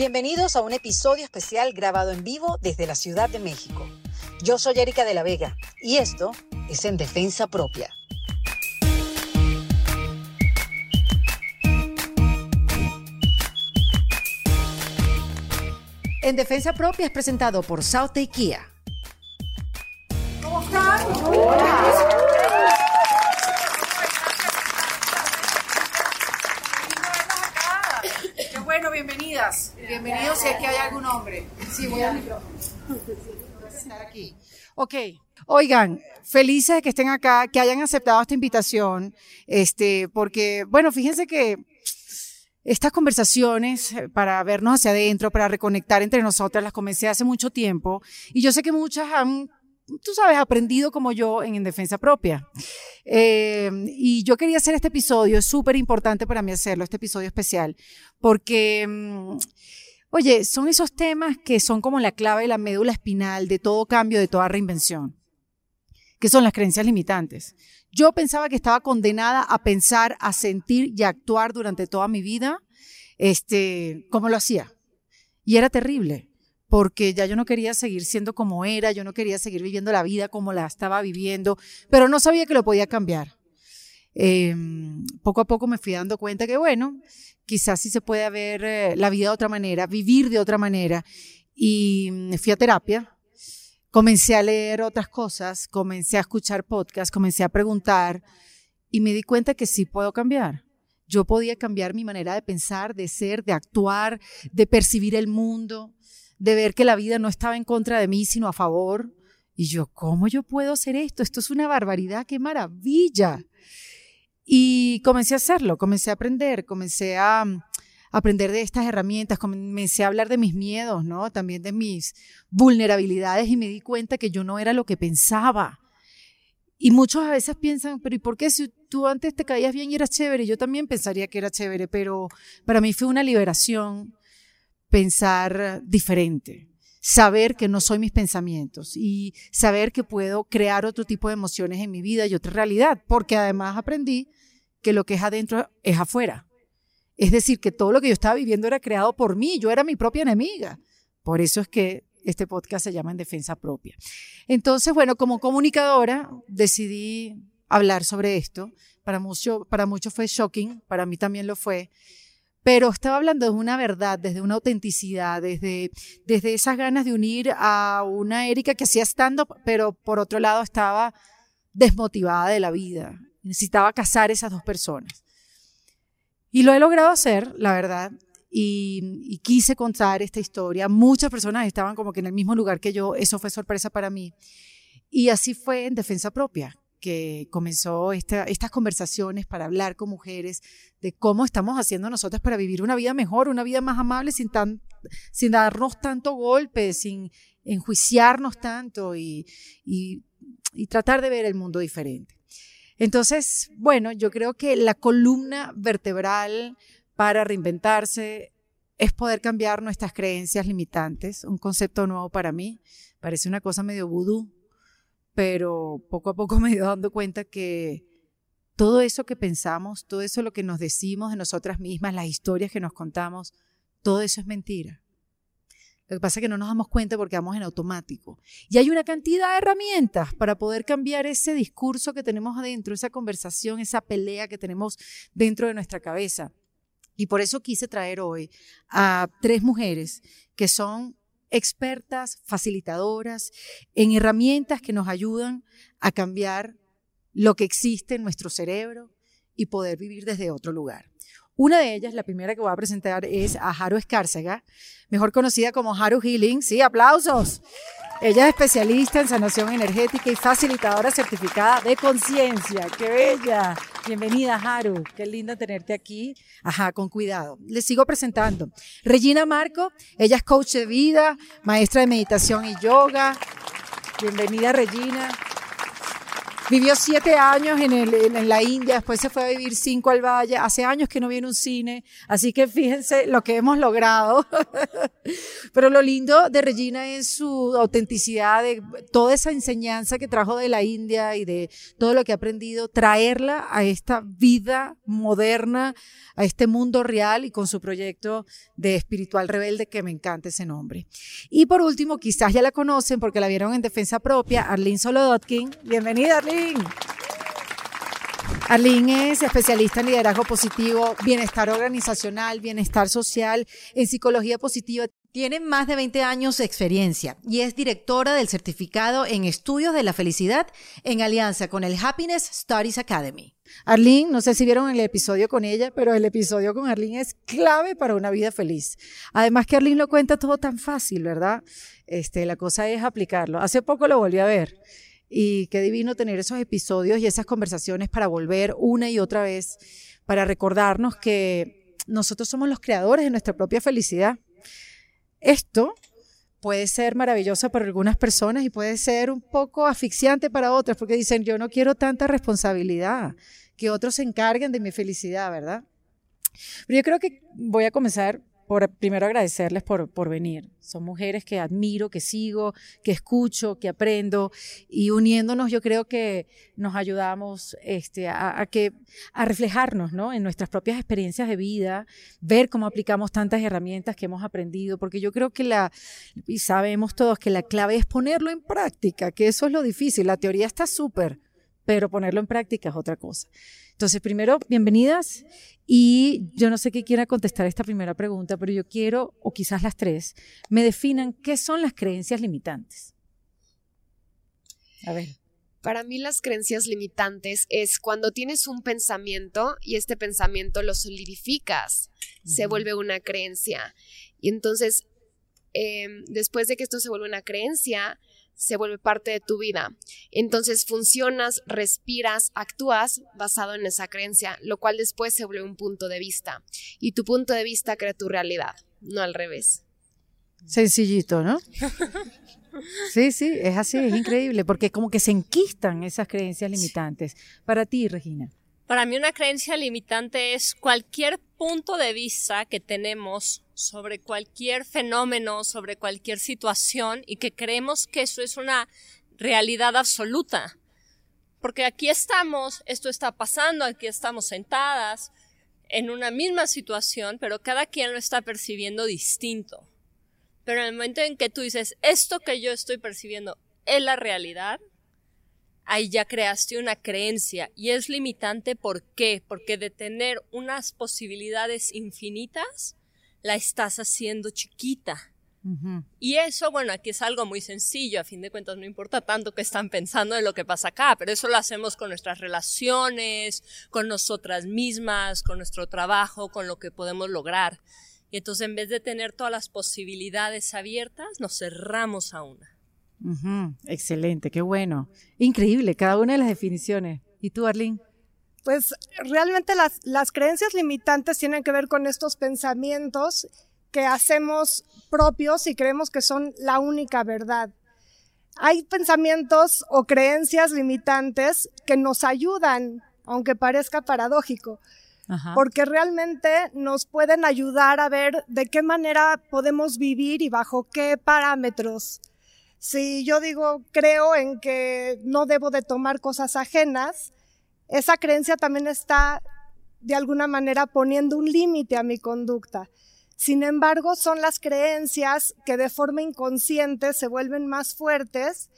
Bienvenidos a un episodio especial grabado en vivo desde la Ciudad de México. Yo soy Erika de la Vega y esto es En Defensa Propia. En Defensa Propia es presentado por South Kia. Sí, voy al estar aquí. Ok, oigan, felices de que estén acá, que hayan aceptado esta invitación, este, porque, bueno, fíjense que estas conversaciones eh, para vernos hacia adentro, para reconectar entre nosotras, las comencé hace mucho tiempo y yo sé que muchas han, tú sabes, aprendido como yo en, en defensa propia. Eh, y yo quería hacer este episodio, es súper importante para mí hacerlo, este episodio especial, porque... Oye, son esos temas que son como la clave y la médula espinal de todo cambio, de toda reinvención, que son las creencias limitantes. Yo pensaba que estaba condenada a pensar, a sentir y a actuar durante toda mi vida, este, como lo hacía. Y era terrible, porque ya yo no quería seguir siendo como era, yo no quería seguir viviendo la vida como la estaba viviendo, pero no sabía que lo podía cambiar. Eh, poco a poco me fui dando cuenta que, bueno, quizás sí se puede ver eh, la vida de otra manera, vivir de otra manera. Y mm, fui a terapia, comencé a leer otras cosas, comencé a escuchar podcasts, comencé a preguntar y me di cuenta que sí puedo cambiar. Yo podía cambiar mi manera de pensar, de ser, de actuar, de percibir el mundo, de ver que la vida no estaba en contra de mí, sino a favor. Y yo, ¿cómo yo puedo hacer esto? Esto es una barbaridad, qué maravilla. Y comencé a hacerlo, comencé a aprender, comencé a mm, aprender de estas herramientas, comencé a hablar de mis miedos, ¿no? También de mis vulnerabilidades y me di cuenta que yo no era lo que pensaba. Y muchos a veces piensan, pero ¿y por qué si tú antes te caías bien y eras chévere? Yo también pensaría que era chévere, pero para mí fue una liberación pensar diferente, saber que no soy mis pensamientos y saber que puedo crear otro tipo de emociones en mi vida y otra realidad, porque además aprendí que lo que es adentro es afuera. Es decir, que todo lo que yo estaba viviendo era creado por mí, yo era mi propia enemiga. Por eso es que este podcast se llama En Defensa Propia. Entonces, bueno, como comunicadora decidí hablar sobre esto. Para, mucho, para muchos fue shocking, para mí también lo fue. Pero estaba hablando de una verdad, desde una autenticidad, desde, desde esas ganas de unir a una Erika que hacía stand-up, pero por otro lado estaba desmotivada de la vida. Necesitaba casar esas dos personas. Y lo he logrado hacer, la verdad, y, quise contar esta historia. Muchas personas estaban como que en el mismo lugar que yo, eso fue sorpresa para mí. Y así fue en defensa propia que comenzó esta, estas conversaciones para hablar con mujeres de cómo estamos haciendo nosotras para vivir una vida mejor, una vida más amable, sin, darnos tanto golpe, sin enjuiciarnos tanto y tratar de ver el mundo diferente. Entonces, bueno, yo creo que la columna vertebral para reinventarse es poder cambiar nuestras creencias limitantes, un concepto nuevo para mí, parece una cosa medio vudú, pero poco a poco me he ido dando cuenta que todo eso que pensamos, todo eso lo que nos decimos de nosotras mismas, las historias que nos contamos, todo eso es mentira. Lo que pasa es que no nos damos cuenta porque vamos en automático. Y hay una cantidad de herramientas para poder cambiar ese discurso que tenemos adentro, esa conversación, esa pelea que tenemos dentro de nuestra cabeza. Y por eso quise traer hoy a tres mujeres que son expertas, facilitadoras, en herramientas que nos ayudan a cambiar lo que existe en nuestro cerebro y poder vivir desde otro lugar. Una de ellas, la primera que voy a presentar, es a Haru Escárcega, mejor conocida como Haru Healing. Sí, aplausos. Ella es especialista en sanación energética y facilitadora certificada de conciencia. ¡Qué bella! Bienvenida, Haru. Qué lindo tenerte aquí. Ajá, con cuidado. Les sigo presentando. Regina Marco, ella es coach de vida, maestra de meditación y yoga. Bienvenida, Regina. Vivió siete años en, la India, después se fue a vivir cinco al Valle. Hace años que no viene un cine, así que fíjense lo que hemos logrado. Pero lo lindo de Regina es su autenticidad, de toda esa enseñanza que trajo de la India y de todo lo que ha aprendido, traerla a esta vida moderna, a este mundo real y con su proyecto de espiritual rebelde que me encanta ese nombre. Y por último, quizás ya la conocen porque la vieron en Defensa Propia, Arlene Solodotkin. Bienvenida, Arlene. Arlene es especialista en liderazgo positivo, bienestar organizacional, bienestar social, en psicología positiva. Tiene más de 20 años de experiencia y es directora del certificado en estudios de la felicidad en alianza con el Happiness Studies Academy. Arlene, no sé si vieron el episodio con ella, pero el episodio con Arlene es clave para una vida feliz. Además que Arlene lo cuenta todo tan fácil, ¿verdad? Este, la cosa es aplicarlo. Hace poco lo volví a ver y qué divino tener esos episodios y esas conversaciones para volver una y otra vez, para recordarnos que nosotros somos los creadores de nuestra propia felicidad. Esto puede ser maravilloso para algunas personas y puede ser un poco asfixiante para otras, porque dicen, yo no quiero tanta responsabilidad, que otros se encarguen de mi felicidad, ¿verdad? Pero yo creo que voy a comenzar por primero agradecerles por, por venir. Son mujeres que admiro, que sigo, que escucho, que aprendo y uniéndonos yo creo que nos ayudamos este, a, que, a reflejarnos ¿no? en nuestras propias experiencias de vida, ver cómo aplicamos tantas herramientas que hemos aprendido, porque yo creo que la, y sabemos todos que la clave es ponerlo en práctica, que eso es lo difícil, la teoría está súper, pero ponerlo en práctica es otra cosa. Entonces, primero, bienvenidas. Y yo no sé qué quiera contestar esta primera pregunta, pero yo quiero, o quizás las tres, me definan qué son las creencias limitantes. A ver. Para mí las creencias limitantes es cuando tienes un pensamiento y este pensamiento lo solidificas, se vuelve una creencia. Y entonces, em, después de que esto se vuelve una creencia, se vuelve parte de tu vida. Entonces funcionas, respiras, actúas basado en esa creencia, lo cual después se vuelve un punto de vista. Y tu punto de vista crea tu realidad, no al revés. Sencillito, ¿no? Sí, sí, es así, es increíble, porque como que se enquistan esas creencias limitantes. Para ti, Regina. Para mí una creencia limitante es cualquier punto de vista que tenemos sobre cualquier fenómeno, sobre cualquier situación y que creemos que eso es una realidad absoluta. Porque aquí estamos, esto está pasando, aquí estamos sentadas en una misma situación, pero cada quien lo está percibiendo distinto. Pero en el momento en que tú dices, esto que yo estoy percibiendo es la realidad, ahí ya creaste una creencia y es limitante ¿por qué? Porque de tener unas posibilidades infinitas, la estás haciendo chiquita. Y eso, bueno, aquí es algo muy sencillo, a fin de cuentas no importa tanto que están pensando de lo que pasa acá, pero eso lo hacemos con nuestras relaciones, con nosotras mismas, con nuestro trabajo, con lo que podemos lograr. Y entonces en vez de tener todas las posibilidades abiertas, nos cerramos a una. Excelente, qué bueno. Increíble, cada una de las definiciones. ¿Y tú, Arlene? Pues realmente las, las creencias limitantes tienen que ver con estos pensamientos que hacemos propios y creemos que son la única verdad. Hay pensamientos o creencias limitantes que nos ayudan, aunque parezca paradójico, porque realmente nos pueden ayudar a ver de qué manera podemos vivir y bajo qué parámetros. Si yo digo, creo en que no debo de tomar cosas ajenas, esa creencia también está de alguna manera poniendo un límite a mi conducta. Sin embargo, son las creencias que de forma inconsciente se vuelven más fuertes,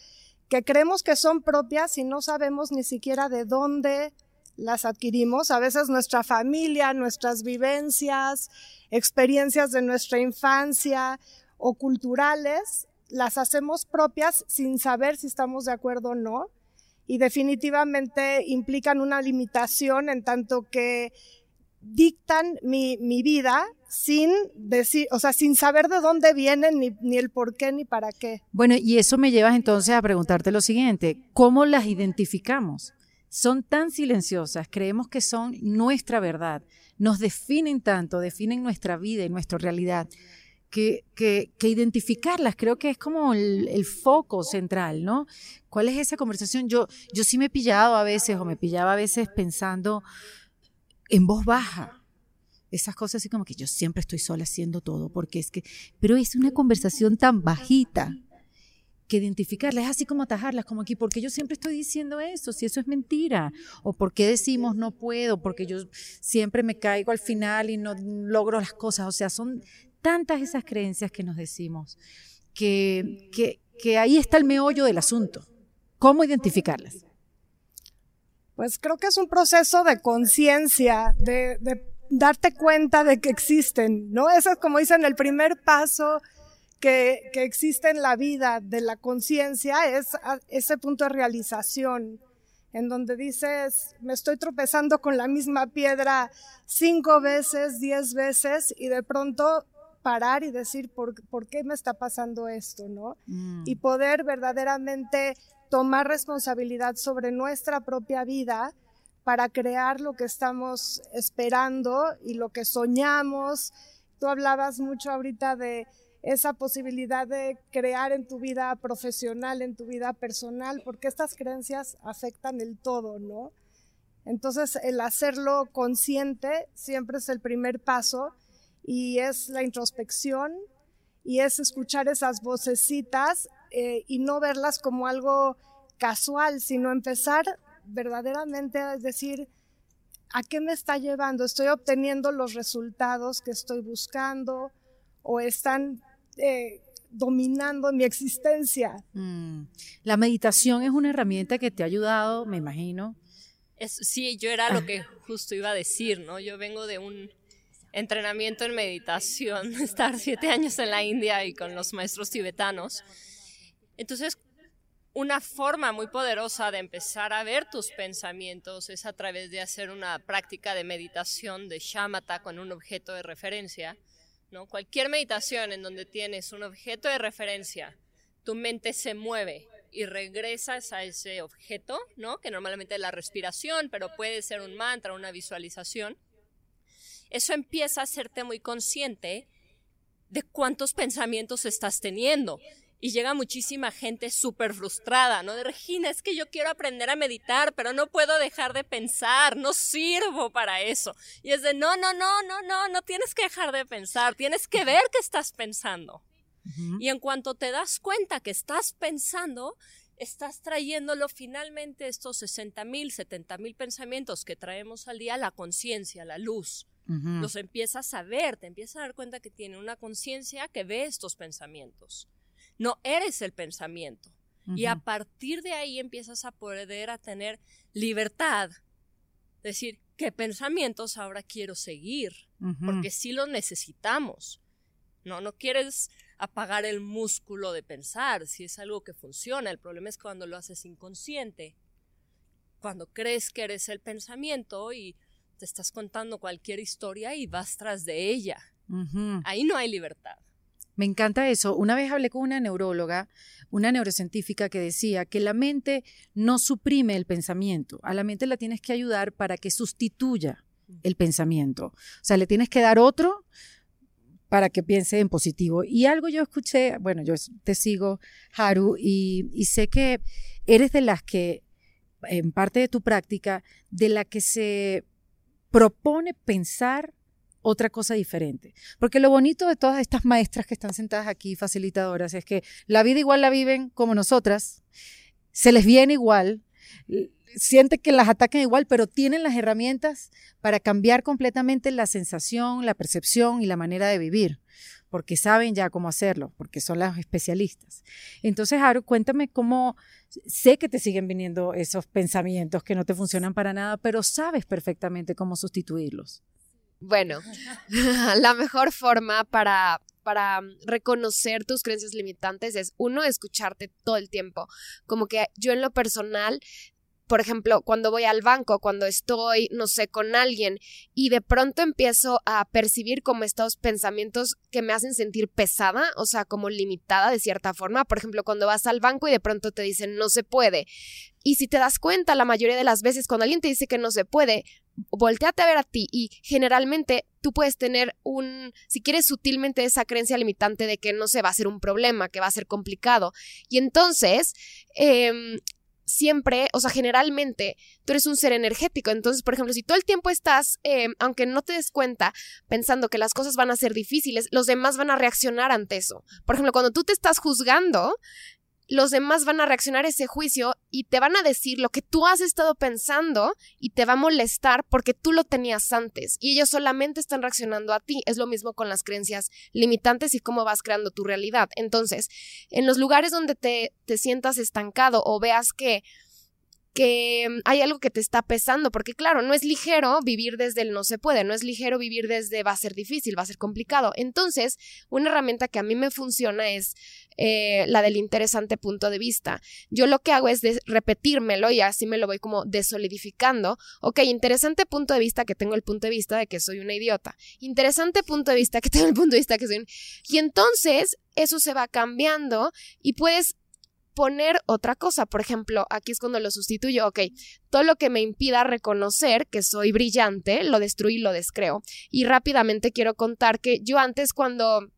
que creemos que son propias y no sabemos ni siquiera de dónde las adquirimos. A veces nuestra familia, nuestras vivencias, experiencias de nuestra infancia o culturales las hacemos propias sin saber si estamos de acuerdo o no y definitivamente implican una limitación en tanto que dictan mi, vida sin decir, o sea, sin saber de dónde vienen, ni, ni, el por qué, ni para qué. Bueno, y eso me lleva entonces a preguntarte lo siguiente, ¿cómo las identificamos? Son tan silenciosas, creemos que son nuestra verdad, nos definen tanto, definen nuestra vida y nuestra realidad que, que, identificarlas. Creo que es como el, el, foco central, ¿no? ¿Cuál es esa conversación? Yo, yo sí me he pillado a veces o me pillaba a veces pensando en voz baja. Esas cosas así como que yo siempre estoy sola haciendo todo, porque es que, pero es una conversación tan bajita que identificarla, es así como atajarlas, como aquí, porque yo siempre estoy diciendo eso, si eso es mentira, o por qué decimos no puedo, porque yo siempre me caigo al final y no logro las cosas, o sea, son tantas esas creencias que nos decimos, que, que, ahí está el meollo del asunto, ¿cómo identificarlas? Pues creo que es un proceso de conciencia, de, de, darte cuenta de que existen, ¿no? Eso es como dicen, el primer paso que, que existe en la vida de la conciencia es ese punto de realización, en donde dices, me estoy tropezando con la misma piedra cinco veces, diez veces, y de pronto parar y decir, ¿por, ¿por qué me está pasando esto? ¿no? Mm. Y poder verdaderamente tomar responsabilidad sobre nuestra propia vida para crear lo que estamos esperando y lo que soñamos. Tú hablabas mucho ahorita de esa posibilidad de crear en tu vida profesional, en tu vida personal, porque estas creencias afectan el todo, ¿no? Entonces, el hacerlo consciente siempre es el primer paso y es la introspección y es escuchar esas vocecitas eh, y no verlas como algo casual, sino empezar verdaderamente a decir, ¿a qué me está llevando? ¿Estoy obteniendo los resultados que estoy buscando? ¿O están eh, dominando mi existencia. Mm. La meditación es una herramienta que te ha ayudado, me imagino. Es, sí, yo era lo que justo iba a decir, ¿no? Yo vengo de un entrenamiento en meditación, estar siete años en la India y con los maestros tibetanos. Entonces, una forma muy poderosa de empezar a ver tus pensamientos es a través de hacer una práctica de meditación de shamatha con un objeto de referencia Cualquier meditación en donde tienes un objeto de referencia, tu mente se mueve y regresas a ese objeto, ¿no? Que normalmente es la respiración, pero puede ser un mantra, una visualización. Eso empieza a hacerte muy consciente de cuántos pensamientos estás teniendo y llega muchísima gente súper frustrada, ¿no? De Regina, es que yo quiero aprender a meditar, pero no puedo dejar de pensar, no sirvo para eso. Y es de, no, no, no, no, no, no tienes que dejar de pensar, tienes que ver que estás pensando. Y en cuanto te das cuenta que estás pensando, estás trayéndolo finalmente estos 60 mil, 70 mil pensamientos que traemos al día, la conciencia, la luz. Los empiezas a ver, te empiezas a dar cuenta que tiene una conciencia que ve estos pensamientos no eres el pensamiento. Y a partir de ahí empiezas a poder a tener libertad. Decir, ¿qué pensamientos ahora quiero seguir? Porque sí los necesitamos. No, no quieres apagar el músculo de pensar, si es algo que funciona. El problema es cuando lo haces inconsciente. Cuando crees que eres el pensamiento y te estás contando cualquier historia y vas tras de ella. Ahí no hay libertad. Me encanta eso. Una vez hablé con una neuróloga, una neurocientífica que decía que la mente no suprime el pensamiento, a la mente la tienes que ayudar para que sustituya el pensamiento. O sea, le tienes que dar otro para que piense en positivo. Y algo yo escuché, bueno, yo te sigo, Haru, y, y sé que eres de las que, en parte de tu práctica, de la que se propone pensar otra cosa diferente. Porque lo bonito de todas estas maestras que están sentadas aquí, facilitadoras, es que la vida igual la viven como nosotras, se les viene igual, sienten que las atacan igual, pero tienen las herramientas para cambiar completamente la sensación, la percepción y la manera de vivir, porque saben ya cómo hacerlo, porque son las especialistas. Entonces, Haru, cuéntame cómo, sé que te siguen viniendo esos pensamientos que no te funcionan para nada, pero sabes perfectamente cómo sustituirlos. Bueno, la mejor forma para, para reconocer tus creencias limitantes es, uno, escucharte todo el tiempo. Como que yo en lo personal por ejemplo, cuando voy al banco, cuando estoy, no sé, con alguien y de pronto empiezo a percibir como estos pensamientos que me hacen sentir pesada, o sea, como limitada de cierta forma. Por ejemplo, cuando vas al banco y de pronto te dicen no se puede. Y si te das cuenta, la mayoría de las veces cuando alguien te dice que no se puede, volteate a ver a ti y generalmente tú puedes tener un, si quieres sutilmente esa creencia limitante de que no se va a ser un problema, que va a ser complicado. Y entonces, em, siempre, o sea, generalmente tú eres un ser energético. Entonces, por ejemplo, si todo el tiempo estás, em, aunque no te des cuenta, pensando que las cosas van a ser difíciles, los demás van a reaccionar ante eso. Por ejemplo, cuando tú te estás juzgando, los demás van a reaccionar a ese juicio y te van a decir lo que tú has estado pensando y te va a molestar porque tú lo tenías antes y ellos solamente están reaccionando a ti. Es lo mismo con las creencias limitantes y cómo vas creando tu realidad. Entonces, en los lugares donde te, te sientas estancado o veas que que mm, hay algo que te está pesando, porque claro, no es ligero vivir desde el no se puede, no es ligero vivir desde va a ser difícil, va a ser complicado. Entonces, una herramienta que a mí me funciona es eh, la del interesante punto de vista. Yo lo que hago es repetírmelo y así me lo voy como desolidificando. Ok, interesante punto de vista que tengo el punto de vista de que soy una idiota. Interesante punto de vista que tengo el punto de vista que soy un... Y entonces eso se va cambiando y puedes poner otra cosa. Por ejemplo, aquí es cuando lo sustituyo, ok, todo lo que me impida reconocer que soy brillante, lo destruyo y lo descreo. Y rápidamente quiero contar que yo antes cuando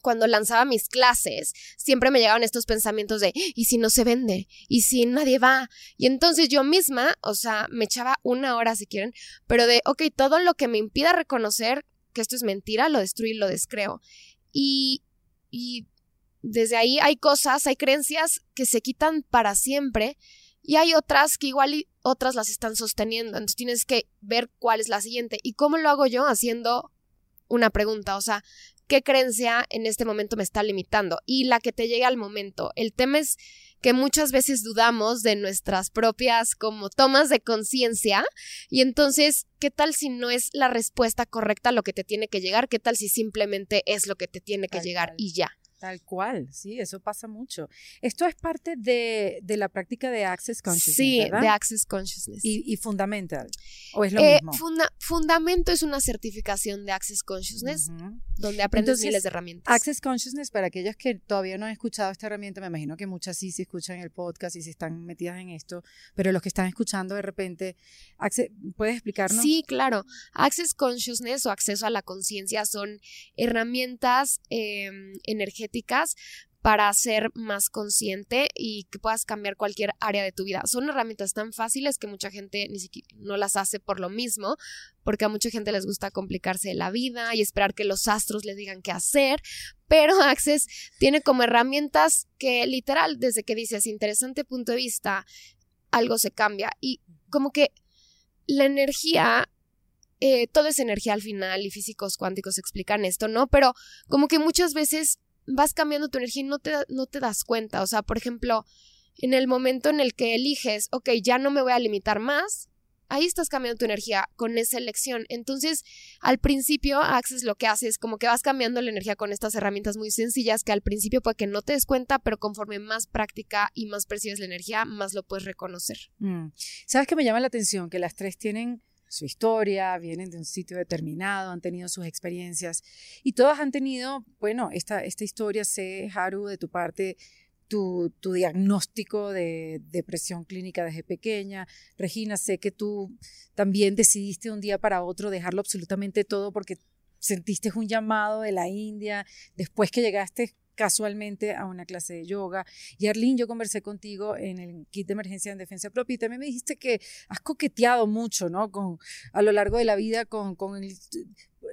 cuando lanzaba mis clases, siempre me llegaban estos pensamientos de, ¿y si no se vende? ¿Y si nadie va? Y entonces yo misma, o sea, me echaba una hora si quieren, pero de, ok, todo lo que me impida reconocer que esto es mentira, lo destruyo y lo descreo. Y, y desde ahí hay cosas, hay creencias que se quitan para siempre y hay otras que igual y otras las están sosteniendo. Entonces tienes que ver cuál es la siguiente. ¿Y cómo lo hago yo? Haciendo una pregunta, o sea, ¿qué creencia en este momento me está limitando? Y la que te llegue al momento. El tema es que muchas veces dudamos de nuestras propias como tomas de conciencia y entonces, ¿qué tal si no es la respuesta correcta a lo que te tiene que llegar? ¿Qué tal si simplemente es lo que te tiene que llegar y ya? Tal cual, sí, eso pasa mucho. Esto es parte de, de la práctica de Access Consciousness. Sí, de Access Consciousness. Y, y, Fundamental. ¿O es lo eh, mismo? fundamento es una certificación de Access Consciousness donde aprendes miles de herramientas. Access Consciousness, para aquellos que todavía no han escuchado esta herramienta, me imagino que muchas sí se escuchan el podcast y se están metidas en esto, pero los que están escuchando de repente, ¿puedes explicarnos? Sí, claro. Access Consciousness o acceso a la conciencia son herramientas eh, energéticas para ser más consciente y que puedas cambiar cualquier área de tu vida. Son herramientas tan fáciles que mucha gente ni siquiera no las hace por lo mismo, porque a mucha gente les gusta complicarse la vida y esperar que los astros les digan qué hacer, pero Access tiene como herramientas que literal, desde que dices interesante punto de vista, algo se cambia y como que la energía eh, todo es energía al final y físicos cuánticos explican esto, ¿no? Pero como que muchas veces vas cambiando tu energía y no te, no te das cuenta. O sea, por ejemplo, en el momento en el que eliges, ok, ya no me voy a limitar más, ahí estás cambiando tu energía con esa elección. Entonces, al principio, Access lo que hace es como que vas cambiando la energía con estas herramientas muy sencillas que al principio puede que no te des cuenta, pero conforme más práctica y más percibes la energía, más lo puedes reconocer. Mm. ¿Sabes qué me llama la atención? Que las tres tienen su historia, vienen de un sitio determinado, han tenido sus experiencias y todas han tenido, bueno, esta, esta historia, sé, Haru, de tu parte, tu, tu, diagnóstico de depresión clínica desde pequeña. Regina, sé que tú también decidiste un día para otro dejarlo absolutamente todo porque sentiste un llamado de la India, después que llegaste casualmente a una clase de yoga. Y Arlene, yo conversé contigo en el kit de emergencia en defensa propia y también me dijiste que has coqueteado mucho, ¿no? Con, a lo largo de la vida con, con el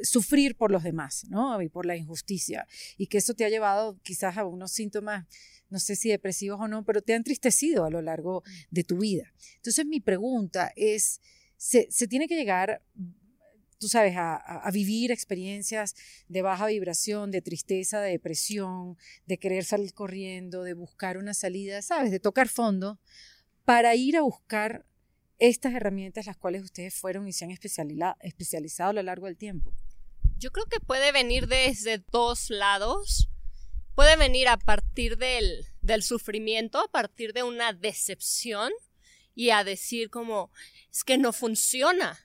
sufrir por los demás, ¿no? Y por la injusticia. Y que eso te ha llevado quizás a unos síntomas, no sé si depresivos o no, pero te ha entristecido a lo largo de tu vida. Entonces mi pregunta es, ¿se, se tiene que llegar tú sabes, a, vivir experiencias de baja vibración, de tristeza, de depresión, de querer salir corriendo, de buscar una salida, sabes, de tocar fondo, para ir a buscar estas herramientas las cuales ustedes fueron y se han especializado a lo largo del tiempo. Yo creo que puede venir desde dos lados. Puede venir a partir del, del sufrimiento, a partir de una decepción y a decir como, es que no funciona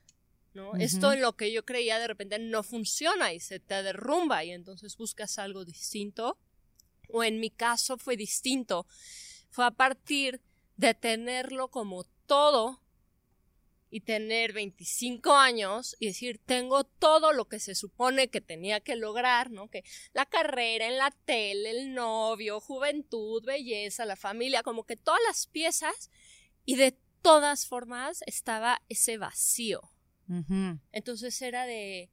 ¿no? Esto en lo que yo creía de repente no funciona y se te derrumba y entonces buscas algo distinto. O en mi caso fue distinto. Fue a partir de tenerlo como todo y tener 25 años y decir, tengo todo lo que se supone que tenía que lograr, ¿no? Que la carrera en la tele, el novio, juventud, belleza, la familia, como que todas las piezas y de todas formas estaba ese vacío. Entonces era de,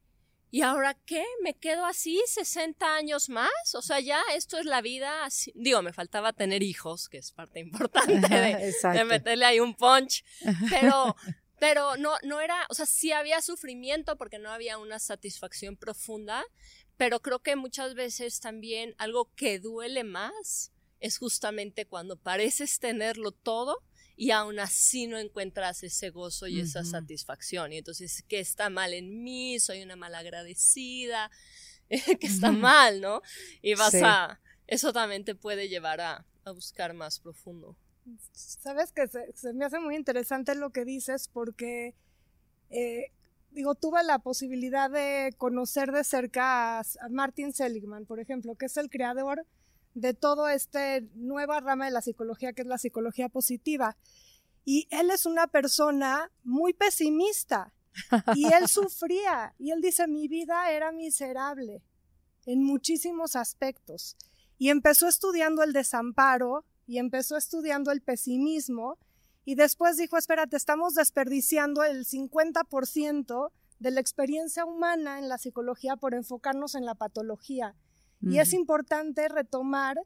¿y ahora qué? ¿Me quedo así 60 años más? O sea, ya esto es la vida. Así. Digo, me faltaba tener hijos, que es parte importante de, de meterle ahí un punch. Pero, pero no, no era, o sea, sí había sufrimiento porque no había una satisfacción profunda, pero creo que muchas veces también algo que duele más es justamente cuando pareces tenerlo todo y aún así no encuentras ese gozo y esa satisfacción. Y entonces, ¿qué está mal en mí? Soy una malagradecida, que está mal, ¿no? Y vas a, eso también te puede llevar a, a buscar más profundo. Sabes que se, me hace muy interesante lo que dices porque, eh, digo, tuve la posibilidad de conocer de cerca a, Martin Seligman, por ejemplo, que es el creador de toda esta nueva rama de la psicología, que es la psicología positiva. Y él es una persona muy pesimista y él sufría y él dice, mi vida era miserable en muchísimos aspectos. Y empezó estudiando el desamparo y empezó estudiando el pesimismo y después dijo, espérate, estamos desperdiciando el 50% de la experiencia humana en la psicología por enfocarnos en la patología. Y es importante retomar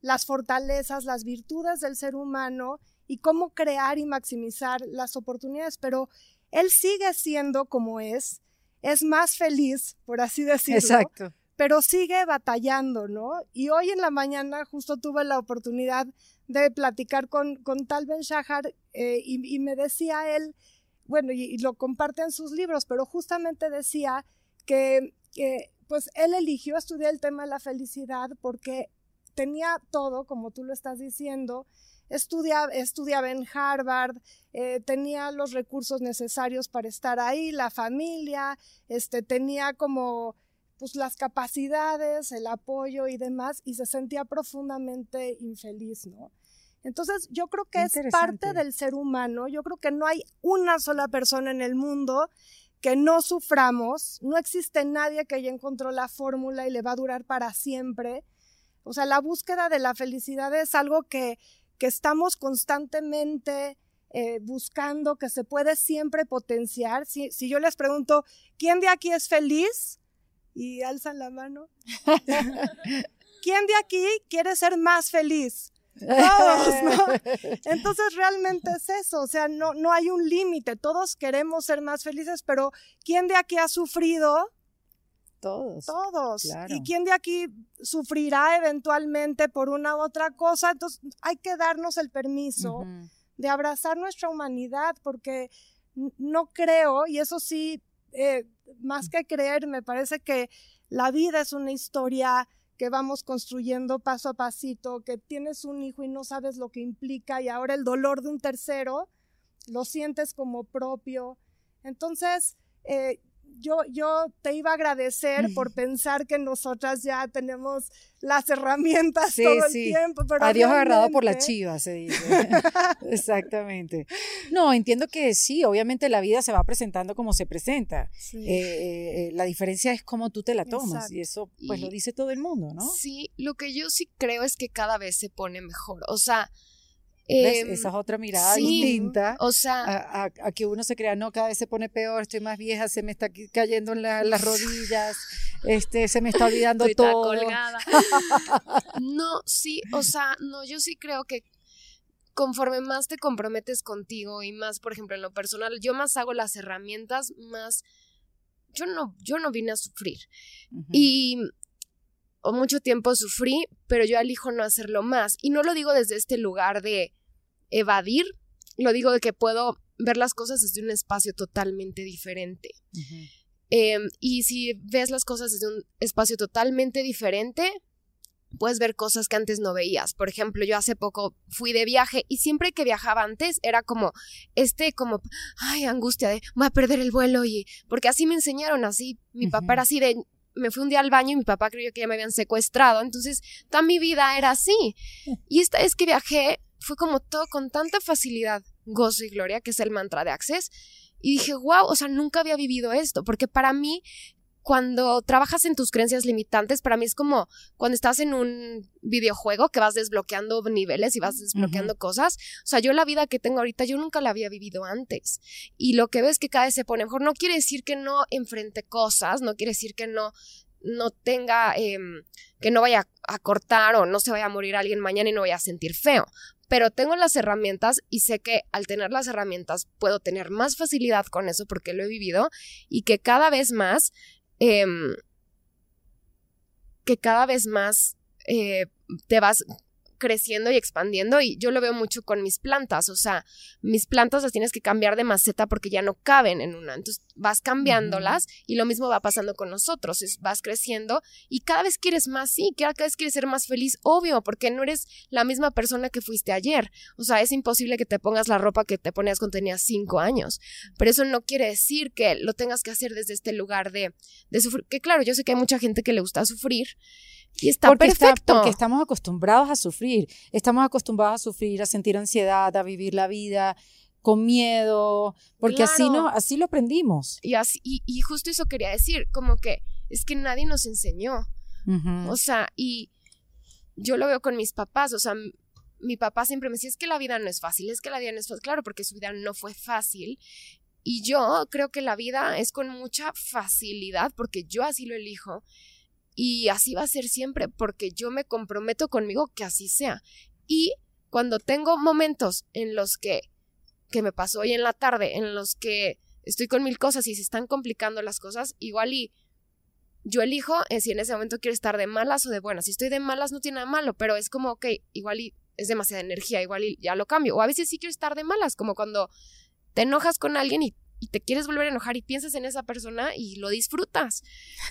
las fortalezas, las virtudes del ser humano y cómo crear y maximizar las oportunidades, pero él sigue siendo como es, es más feliz, por así decirlo. Exacto pero sigue batallando, ¿no? Y hoy en la mañana justo tuve la oportunidad de platicar con, con Tal Ben Shahar eh, y, me decía él, bueno, y, lo comparte en sus libros, pero justamente decía que, pues él eligió estudiar el tema de la felicidad porque tenía todo, como tú lo estás diciendo, estudiaba, estudiaba en Harvard, eh, tenía los recursos necesarios para estar ahí, la familia, este, tenía como pues las capacidades, el apoyo y demás, y se sentía profundamente infeliz, ¿no? Entonces, yo creo que es parte del ser humano, yo creo que no hay una sola persona en el mundo que no suframos, no existe nadie que ya encontró la fórmula y le va a durar para siempre. O sea, la búsqueda de la felicidad es algo que, que estamos constantemente eh, buscando, que se puede siempre potenciar. Si, si yo les pregunto, ¿quién de aquí es feliz? y alzan la mano. ¿Quién de aquí quiere ser más feliz? Todos, ¿no? Entonces realmente es eso, o sea, no, no hay un límite, todos queremos ser más felices, pero ¿quién de aquí ha sufrido? Todos. Todos. ¿Y quién de aquí sufrirá eventualmente por una u otra cosa? Entonces hay que darnos el permiso de abrazar nuestra humanidad, porque no creo, y eso sí eh, más que creer, me parece que la vida es una historia que vamos construyendo paso a pasito, que tienes un hijo y no sabes lo que implica y ahora el dolor de un tercero lo sientes como propio. Entonces, eh, yo, yo te iba a agradecer por pensar que nosotras ya tenemos las herramientas todo el tiempo. Pero Adiós agarrado por la chiva, se dice. Exactamente. No, entiendo que sí, obviamente la vida se va presentando como se presenta. Eh, eh, la diferencia es cómo tú te la tomas y eso pues lo dice todo el mundo, ¿no? Sí, lo que yo sí creo es que cada vez se pone mejor. O sea, Em, Esa es otra mirada distinta o sea, a, que uno se crea, no, cada vez se pone peor, estoy más vieja, se me está cayendo en las rodillas, este, se me está olvidando todo. no, sí, o sea, no, yo sí creo que conforme más te comprometes contigo y más, por ejemplo, en lo personal, yo más hago las herramientas, más yo no, yo no vine a sufrir. Y o mucho tiempo sufrí, pero yo elijo no hacerlo más. Y no lo digo desde este lugar de evadir, lo digo de que puedo ver las cosas desde un espacio totalmente diferente. Em, y si ves las cosas desde un espacio totalmente diferente, puedes ver cosas que antes no veías. Por ejemplo, yo hace poco fui de viaje y siempre que viajaba antes era como este como ay, angustia de voy a perder el vuelo y porque así me enseñaron así, mi papá era así de me fui un día al baño y mi papá creyó que ya me habían secuestrado, entonces toda mi vida era así. Y esta vez que viajé fue como todo con tanta facilidad, gozo y gloria, que es el mantra de Access, Y dije, wow, o sea, nunca había vivido esto, porque para mí cuando trabajas en tus creencias limitantes, para mí es como cuando estás en un videojuego que vas desbloqueando niveles y vas desbloqueando cosas. O sea, yo la vida que tengo ahorita, yo nunca la había vivido antes. Y lo que ves que cada vez se pone mejor, no quiere decir que no enfrente cosas, no quiere decir que no no tenga, em, que no vaya a cortar o no se vaya a morir alguien mañana y no vaya a sentir feo. Pero tengo las herramientas y sé que al tener las herramientas puedo tener más facilidad con eso porque lo he vivido y que cada vez más Em, que cada vez más eh, te vas creciendo y expandiendo y yo lo veo mucho con mis plantas, o sea, mis plantas las tienes que cambiar de maceta porque ya no caben en una, entonces vas cambiándolas y lo mismo va pasando con nosotros, es, vas creciendo y cada vez quieres más, sí, cada vez quieres ser más feliz, obvio, porque no eres la misma persona que fuiste ayer, o sea, es imposible que te pongas la ropa que te ponías cuando tenías cinco años, pero eso no quiere decir que lo tengas que hacer desde este lugar de, de sufrir, que claro, yo sé que hay mucha gente que le gusta sufrir, y está porque perfecto. porque estamos acostumbrados a sufrir. Estamos acostumbrados a sufrir, a sentir ansiedad, a vivir la vida con miedo, porque así no, así lo aprendimos. Y así, y, justo eso quería decir, como que es que nadie nos enseñó. O sea, y yo lo veo con mis papás, o sea, mi papá siempre me decía, es que la vida no es fácil, es que la vida no es fácil, claro, porque su vida no fue fácil. Y yo creo que la vida es con mucha facilidad, porque yo así lo elijo. Y así va a ser siempre, porque yo me comprometo conmigo que así sea. Y cuando tengo momentos en los que, que me pasó hoy en la tarde, en los que estoy con mil cosas y se están complicando las cosas, igual y yo elijo eh, si en ese momento quiero estar de malas o de buenas. Si estoy de malas no tiene nada malo, pero es como, ok, igual y es demasiada energía, igual y ya lo cambio. O a veces sí quiero estar de malas, como cuando te enojas con alguien y y te quieres volver a enojar y piensas en esa persona y lo disfrutas.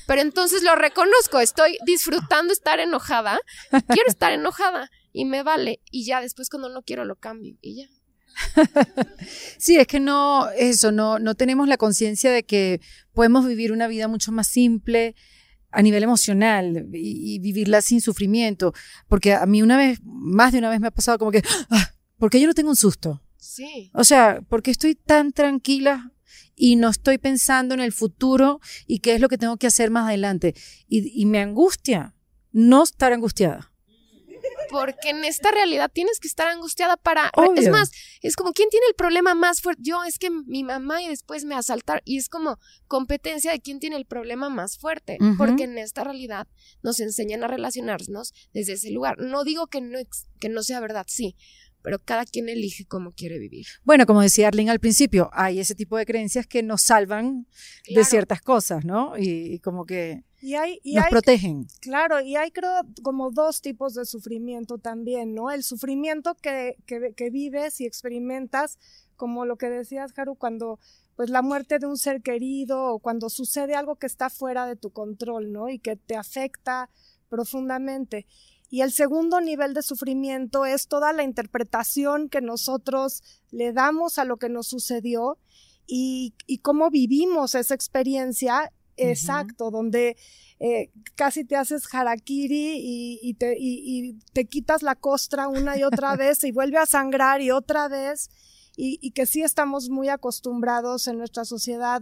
Pero entonces lo reconozco, estoy disfrutando estar enojada, quiero estar enojada y me vale y ya después cuando no quiero lo cambio y ya. Sí, es que no, eso, no, no tenemos la conciencia de que podemos vivir una vida mucho más simple a nivel emocional y, vivirla sin sufrimiento. Porque a mí una vez, más de una vez me ha pasado como que, ah, ¿por qué yo no tengo un susto? Sí. O sea, porque estoy tan tranquila y no estoy pensando en el futuro y qué es lo que tengo que hacer más adelante. Y, me angustia no estar angustiada. Porque en esta realidad tienes que estar angustiada para... Es más, es como, ¿quién tiene el problema más fuerte? Yo, es que mi mamá y después me asaltar. Y es como competencia de quién tiene el problema más fuerte. Porque en esta realidad nos enseñan a relacionarnos desde ese lugar. No digo que no, que no sea verdad, sí pero cada quien elige cómo quiere vivir. Bueno, como decía Arlene al principio, hay ese tipo de creencias que nos salvan de ciertas cosas, ¿no? Y, como que nos protegen. Claro, y hay creo como dos tipos de sufrimiento también, ¿no? El sufrimiento que, que, vives y experimentas, como lo que decías, Haru, cuando pues la muerte de un ser querido o cuando sucede algo que está fuera de tu control, ¿no? Y que te afecta profundamente. Y el segundo nivel de sufrimiento es toda la interpretación que nosotros le damos a lo que nos sucedió y, cómo vivimos esa experiencia exacto, donde eh, casi te haces harakiri y, te, y, te, quitas la costra una y otra vez y vuelve a sangrar y otra vez, y, que sí estamos muy acostumbrados en nuestra sociedad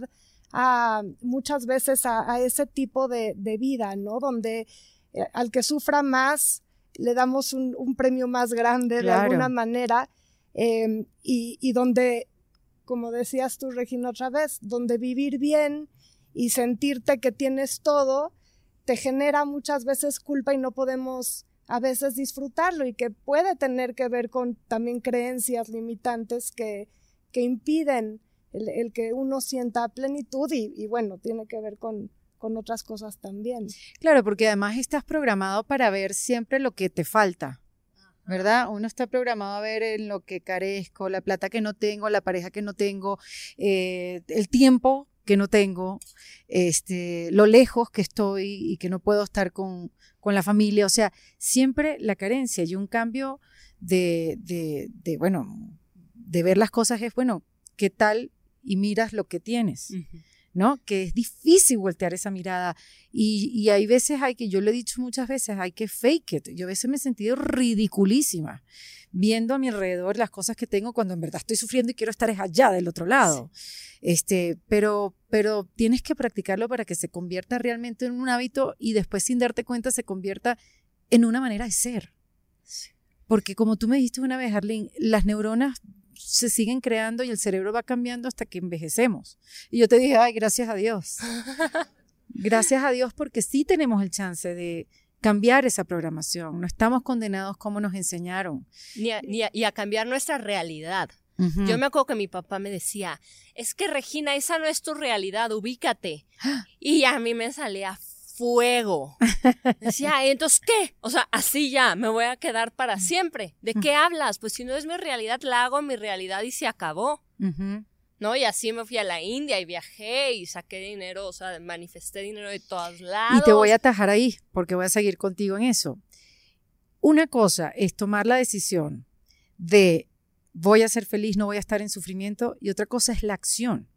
a muchas veces a, ese tipo de, de, vida, ¿no? Donde al que sufra más le damos un, premio más grande de alguna manera em, y, donde, como decías tú, Regina, otra vez, donde vivir bien y sentirte que tienes todo te genera muchas veces culpa y no podemos a veces disfrutarlo y que puede tener que ver con también creencias limitantes que, que impiden el, que uno sienta plenitud y bueno, tiene que ver con, con otras cosas también. Claro, porque además estás programado para ver siempre lo que te falta. ¿verdad? Uno está programado a ver en lo que carezco, la plata que no tengo, la pareja que no tengo, eh, el tiempo que no tengo, este, lo lejos que estoy y que no puedo estar con, con la familia. O sea, siempre la carencia y un cambio de, de, de, bueno, de ver las cosas es, bueno, ¿qué tal? Y miras lo que tienes. ¿No? Que es difícil voltear esa mirada. Y, y, hay veces, hay que, yo le he dicho muchas veces, hay que fake it. Yo a veces me he sentido ridiculísima viendo a mi alrededor las cosas que tengo cuando en verdad estoy sufriendo y quiero estar allá del otro lado. Este, pero, pero tienes que practicarlo para que se convierta realmente en un hábito y después sin darte cuenta se convierta en una manera de ser. Porque como tú me dijiste una vez, Arlene, las neuronas se siguen creando y el cerebro va cambiando hasta que envejecemos. Y yo te dije, ay, gracias a Dios. gracias a Dios porque sí tenemos el chance de cambiar esa programación. No estamos condenados como nos enseñaron. Ni a, y a cambiar nuestra realidad. Yo me acuerdo que mi papá me decía, es que Regina, esa no es tu realidad, ubícate. Y a mí me salía fuego. Decía, entonces qué? O sea, así ya, me voy a quedar para siempre. ¿De qué hablas? Pues si no es mi realidad, la hago mi realidad y se acabó. ¿No? Y así me fui a la India y viajé y saqué dinero, o sea, manifesté dinero de todos lados. Y te voy a atajar ahí, porque voy a seguir contigo en eso. Una cosa es tomar la decisión de voy a ser feliz, no voy a estar en sufrimiento, y otra cosa es la acción.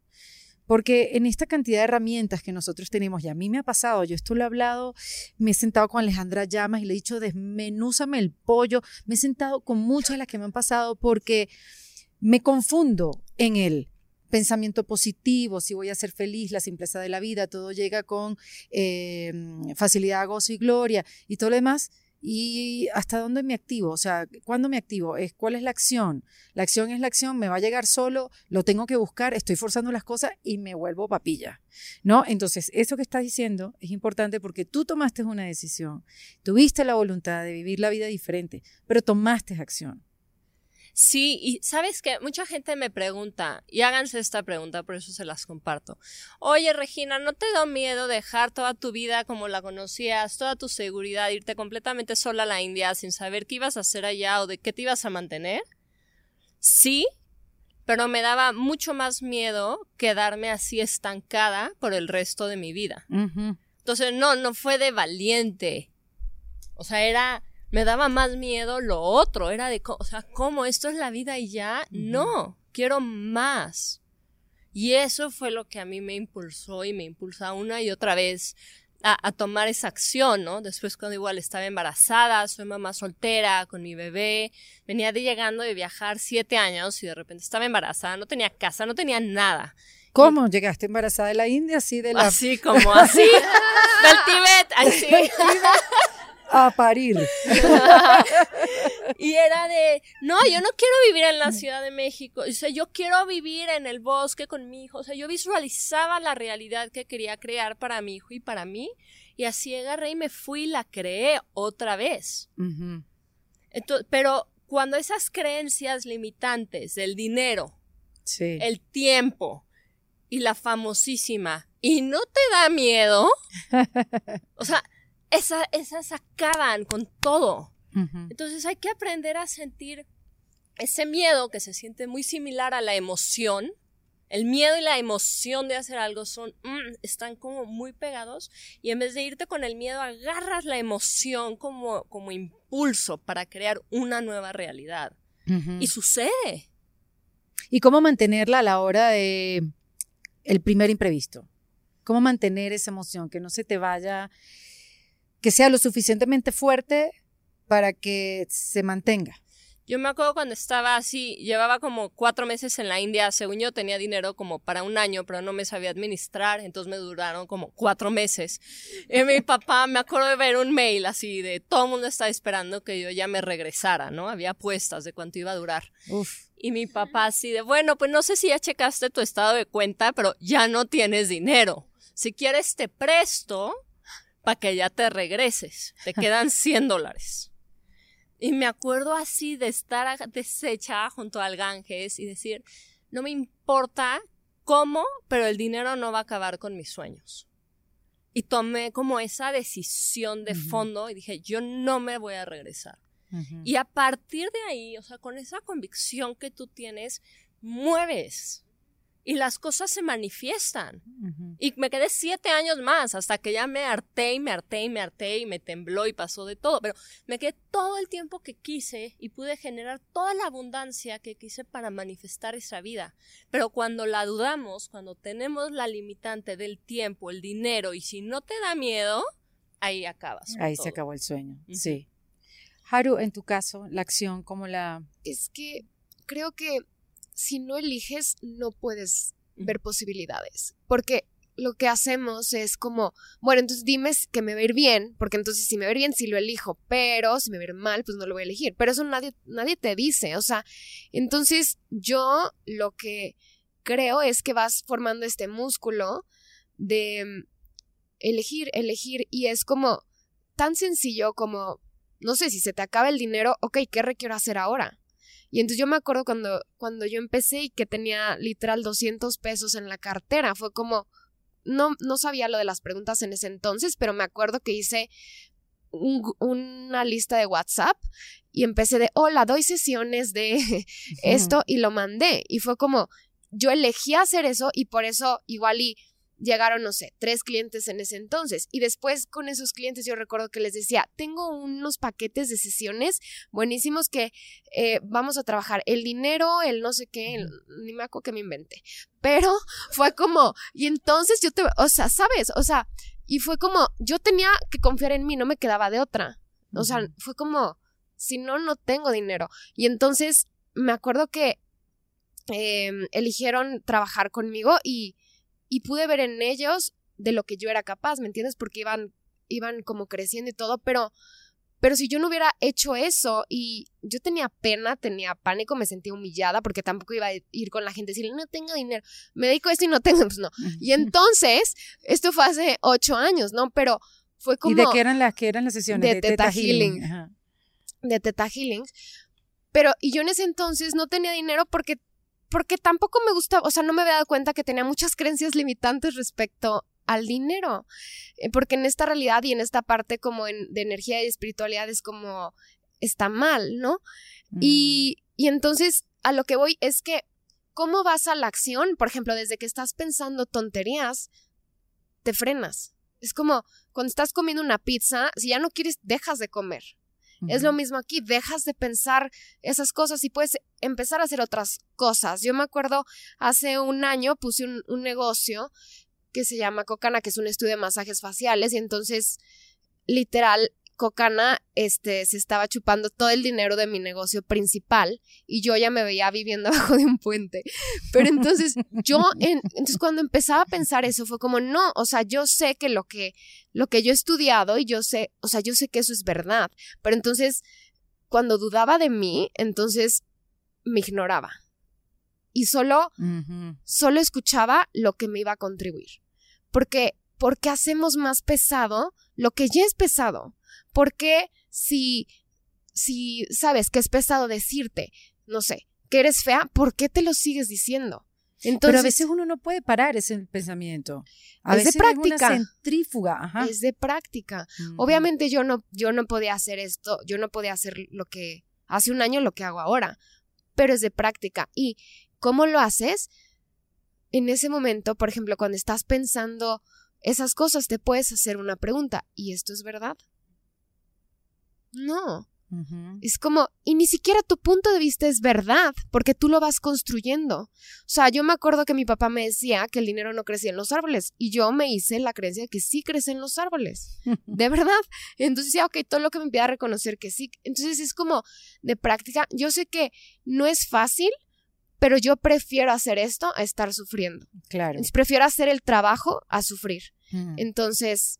Porque en esta cantidad de herramientas que nosotros tenemos, y a mí me ha pasado, yo esto lo he hablado, me he sentado con Alejandra Llamas y le he dicho, desmenúzame el pollo, me he sentado con muchas de las que me han pasado porque me confundo en el pensamiento positivo, si voy a ser feliz, la simpleza de la vida, todo llega con eh, facilidad, gozo y gloria y todo lo demás y hasta dónde me activo, o sea, ¿cuándo me activo? Es cuál es la acción. La acción es la acción, me va a llegar solo, lo tengo que buscar, estoy forzando las cosas y me vuelvo papilla. ¿No? Entonces, eso que estás diciendo es importante porque tú tomaste una decisión, tuviste la voluntad de vivir la vida diferente, pero tomaste acción. Sí, y sabes que mucha gente me pregunta, y háganse esta pregunta, por eso se las comparto. Oye, Regina, ¿no te da miedo dejar toda tu vida como la conocías, toda tu seguridad, irte completamente sola a la India sin saber qué ibas a hacer allá o de qué te ibas a mantener? Sí, pero me daba mucho más miedo quedarme así estancada por el resto de mi vida. Entonces, no, no fue de valiente. O sea, era me daba más miedo lo otro, era de, o sea, ¿cómo esto es la vida y ya? No, quiero más. Y eso fue lo que a mí me impulsó y me impulsa una y otra vez a, tomar esa acción, ¿no? Después cuando igual estaba embarazada, soy mamá soltera con mi bebé, venía de llegando de viajar siete años y de repente estaba embarazada, no tenía casa, no tenía nada. ¿Cómo? ¿Llegaste embarazada de la India? Así de la... Así como así, del Tíbet, así a parir. y era de, no, yo no quiero vivir en la Ciudad de México, o sea, yo quiero vivir en el bosque con mi hijo, o sea, yo visualizaba la realidad que quería crear para mi hijo y para mí, y así agarré y me fui y la creé otra vez. pero cuando esas creencias limitantes del dinero, el tiempo y la famosísima, y no te da miedo, o sea, esas acaban con todo. Entonces hay que aprender a sentir ese miedo que se siente muy similar a la emoción. El miedo y la emoción de hacer algo son, mm, están como muy pegados y en vez de irte con el miedo, agarras la emoción como, como impulso para crear una nueva realidad. Y sucede. ¿Y cómo mantenerla a la hora de el primer imprevisto? ¿Cómo mantener esa emoción? Que no se te vaya que sea lo suficientemente fuerte para que se mantenga. Yo me acuerdo cuando estaba así, llevaba como cuatro meses en la India, según yo tenía dinero como para un año, pero no me sabía administrar, entonces me duraron como cuatro meses. Y mi papá, me acuerdo de ver un mail así de todo el mundo estaba esperando que yo ya me regresara, ¿no? Había apuestas de cuánto iba a durar. Y mi papá así de, bueno, pues no sé si ya checaste tu estado de cuenta, pero ya no tienes dinero. Si quieres te presto para que ya te regreses. Te quedan 100 dólares. Y me acuerdo así de estar deshecha junto al Ganges y decir, no me importa cómo, pero el dinero no va a acabar con mis sueños. Y tomé como esa decisión de fondo y dije, yo no me voy a regresar. Y a partir de ahí, o sea, con esa convicción que tú tienes, mueves y las cosas se manifiestan. Y me quedé siete años más hasta que ya me harté y me harté y me harté y me tembló y pasó de todo. Pero me quedé todo el tiempo que quise y pude generar toda la abundancia que quise para manifestar esa vida. Pero cuando la dudamos, cuando tenemos la limitante del tiempo, el dinero y si no te da miedo, ahí acabas. Ahí se acabó el sueño. Sí. Haru, en tu caso, la acción, ¿cómo la...? Es que creo que si no eliges, no puedes ver posibilidades. Porque lo que hacemos es como, bueno, entonces dime que me va a ir bien, porque entonces si me va a ir bien, sí lo elijo, pero si me va a ir mal, pues no lo voy a elegir. Pero eso nadie, nadie te dice, o sea, entonces yo lo que creo es que vas formando este músculo de mm, elegir, elegir, y es como tan sencillo como, no sé, si se te acaba el dinero, ok, ¿qué requiero hacer ahora? Y entonces yo me acuerdo cuando, cuando yo empecé y que tenía literal 200 pesos en la cartera, fue como, no, no sabía lo de las preguntas en ese entonces, pero me acuerdo que hice un una lista de WhatsApp y empecé de, hola, doy sesiones de esto y lo mandé. Y fue como, yo elegí hacer eso y por eso igual y llegaron, no sé, tres clientes en ese entonces. Y después con esos clientes yo recuerdo que les decía, tengo unos paquetes de sesiones buenísimos que eh, vamos a trabajar el dinero, el no sé qué, el- ni me acuerdo que me inventé. Pero fue como, y entonces yo te, o sea, ¿sabes? O sea, y fue como, yo tenía que confiar en mí, no me quedaba de otra. O sea, fue como, si no, no tengo dinero. Y entonces me acuerdo que eh, eligieron trabajar conmigo y, y pude ver en ellos de lo que yo era capaz, ¿me entiendes? Porque iban, iban como creciendo y todo, pero, pero si yo no hubiera hecho eso y yo tenía pena, tenía pánico, me sentía humillada porque tampoco iba a ir con la gente y decirle, no tengo dinero, me dedico a esto y no tengo, pues no. Y entonces, esto fue hace ocho años, ¿no? Pero fue como ¿Y de qué eran las, qué eran las sesiones? de Theta Healing. Ajá. de Teta Healing. Pero, y yo en ese entonces no tenía dinero porque, porque tampoco me gustaba, o sea, no me había dado cuenta que tenía muchas creencias limitantes respecto al dinero. Eh, Porque en esta realidad y en esta parte como en, de energía y espiritualidad es como está mal, ¿no? Mm. Y, y entonces a lo que voy es que, ¿cómo vas a la acción? Por ejemplo, desde que estás pensando tonterías, te frenas. Es como cuando estás comiendo una pizza, si ya no quieres, dejas de comer. Es lo mismo aquí, dejas de pensar esas cosas y puedes empezar a hacer otras cosas. Yo me acuerdo, hace un año puse un, un negocio que se llama Cocana, que es un estudio de masajes faciales, y entonces, literal, Cocana este, se estaba chupando todo el dinero de mi negocio principal y yo ya me veía viviendo abajo de un puente. Pero entonces yo, en- entonces cuando empezaba a pensar eso fue como, no, o sea, yo sé que lo que, lo que yo he estudiado y yo sé, o sea, yo sé que eso es verdad. Pero entonces, cuando dudaba de mí, entonces me ignoraba. Y solo solo escuchaba lo que me iba a contribuir. Porque, porque hacemos más pesado lo que ya es pesado. Porque si, si sabes que es pesado decirte, no sé, que eres fea, ¿por qué te lo sigues diciendo? Entonces, Pero a veces uno no puede parar ese pensamiento. A Es de práctica. es una centrífuga. Ajá. es de práctica. Ujú. Obviamente yo no, yo no podía hacer esto, yo no podía hacer lo que hace un año lo que hago ahora, pero es de práctica. ¿Y cómo lo haces? En ese momento, por ejemplo, cuando estás pensando esas cosas, te puedes hacer una pregunta, ¿y esto es verdad? No, es como, y ni siquiera tu punto de vista es verdad, porque tú lo vas construyendo. O sea, yo me acuerdo que mi papá me decía que el dinero no crecía en los árboles, y yo me hice la creencia de que sí crece en los árboles. De verdad. Entonces decía, ok, todo lo que me impida reconocer que sí. Entonces es como de práctica. Yo sé que no es fácil, pero yo prefiero hacer esto a estar sufriendo. Claro. Entonces, prefiero hacer el trabajo a sufrir. Entonces,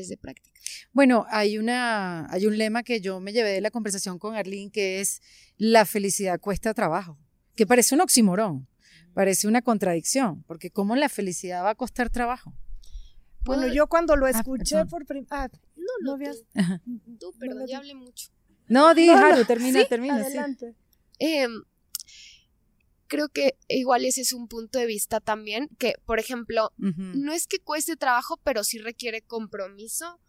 es de práctica. Bueno, hay una, hay un lema que yo me llevé de la conversación con Arlene que es la felicidad cuesta trabajo, que parece un oxímoron, parece una contradicción, porque ¿cómo la felicidad va a costar trabajo? Bueno, yo cuando lo escuché perdón. por primera No, no, habías- tú, Ajá. tú, perdón, lo ya hablé mucho. No, di, No, no, termina, sí, termina. sí. adelante. Creo que igual ese es un punto de vista también, que, por ejemplo, no es que cueste trabajo, pero sí requiere compromiso,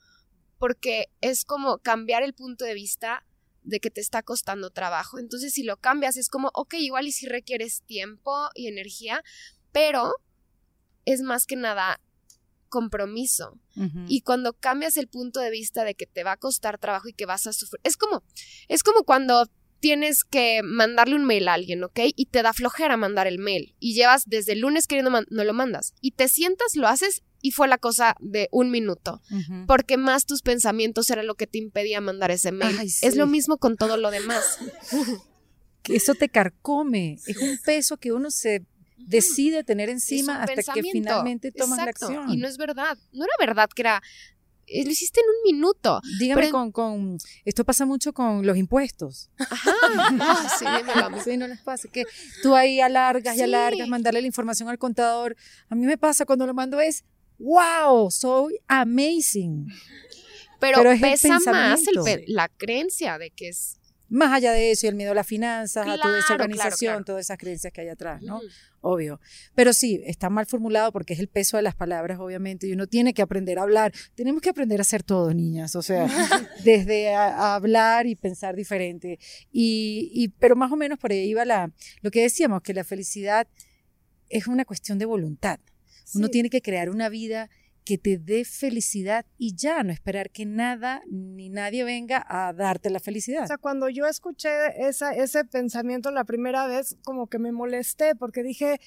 porque es como cambiar el punto de vista de que te está costando trabajo. Entonces, si lo cambias, es como, ok, igual y si requieres tiempo y energía, pero es más que nada compromiso. Y cuando cambias el punto de vista de que te va a costar trabajo y que vas a sufrir, es como, es como cuando tienes que mandarle un mail a alguien, ¿ok? Y te da flojera mandar el mail. Y llevas desde el lunes queriendo no lo mandas. Y te sientas, lo haces y fue la cosa de un minuto. Porque más tus pensamientos era lo que te impedía mandar ese mail. Ay, Es lo mismo con todo lo demás. que eso te carcome, es un peso que uno se decide tener encima hasta que finalmente tomas Exacto. la acción. Y no es verdad. No era verdad que era. Eh, Lo hiciste en un minuto. Dígame pero- con, con, esto pasa mucho con los impuestos. Ajá. Ah, sí, mí. Sí, no les pasa, que tú ahí alargas y Sí. alargas, mandarle la información al contador. A mí me pasa cuando lo mando es, wow, soy amazing. Pero, Pero pesa más el la creencia de que es. Más allá de eso y el miedo a las finanzas, a toda esa Claro, todas esas creencias que hay atrás, ¿no? Obvio. Pero sí, está mal formulado porque es el peso de las palabras, obviamente, y uno tiene que aprender a hablar. Tenemos que aprender a hacer todo, niñas, o sea, desde a, a hablar y pensar diferente. Y, y- pero más o menos por ahí iba la, lo que decíamos, que la felicidad es una cuestión de voluntad. Uno Sí. tiene que crear una vida que te dé felicidad y ya, no esperar que nada ni nadie venga a darte la felicidad. O sea, cuando yo escuché esa, ese pensamiento la primera vez, como que me molesté porque dije,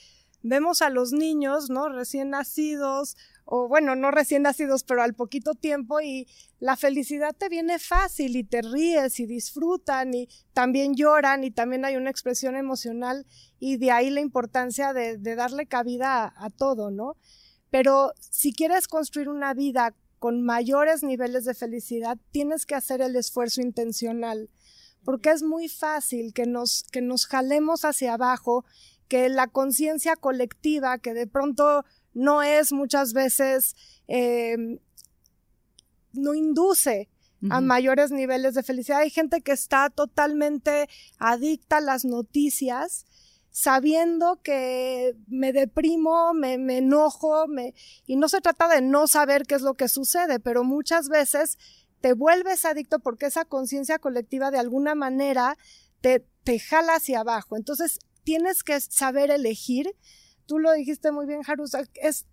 vemos a los niños, ¿no? Recién nacidos, o bueno, no recién nacidos, pero al poquito tiempo y la felicidad te viene fácil y te ríes y disfrutan y también lloran y también hay una expresión emocional y de ahí la importancia de, darle cabida a todo, ¿no? Pero si quieres construir una vida con mayores niveles de felicidad, tienes que hacer el esfuerzo intencional, porque es muy fácil que nos, que nos jalemos hacia abajo, que la conciencia colectiva, que de pronto no es muchas veces, eh, no induce a mayores niveles de felicidad. Hay gente que está totalmente adicta a las noticias, sabiendo que me deprimo, me, enojo, me... y no se trata de no saber qué es lo que sucede, pero muchas veces te vuelves adicto porque esa conciencia colectiva de alguna manera te, te jala hacia abajo. Entonces tienes que saber elegir. Tú lo dijiste muy bien, Harusa, es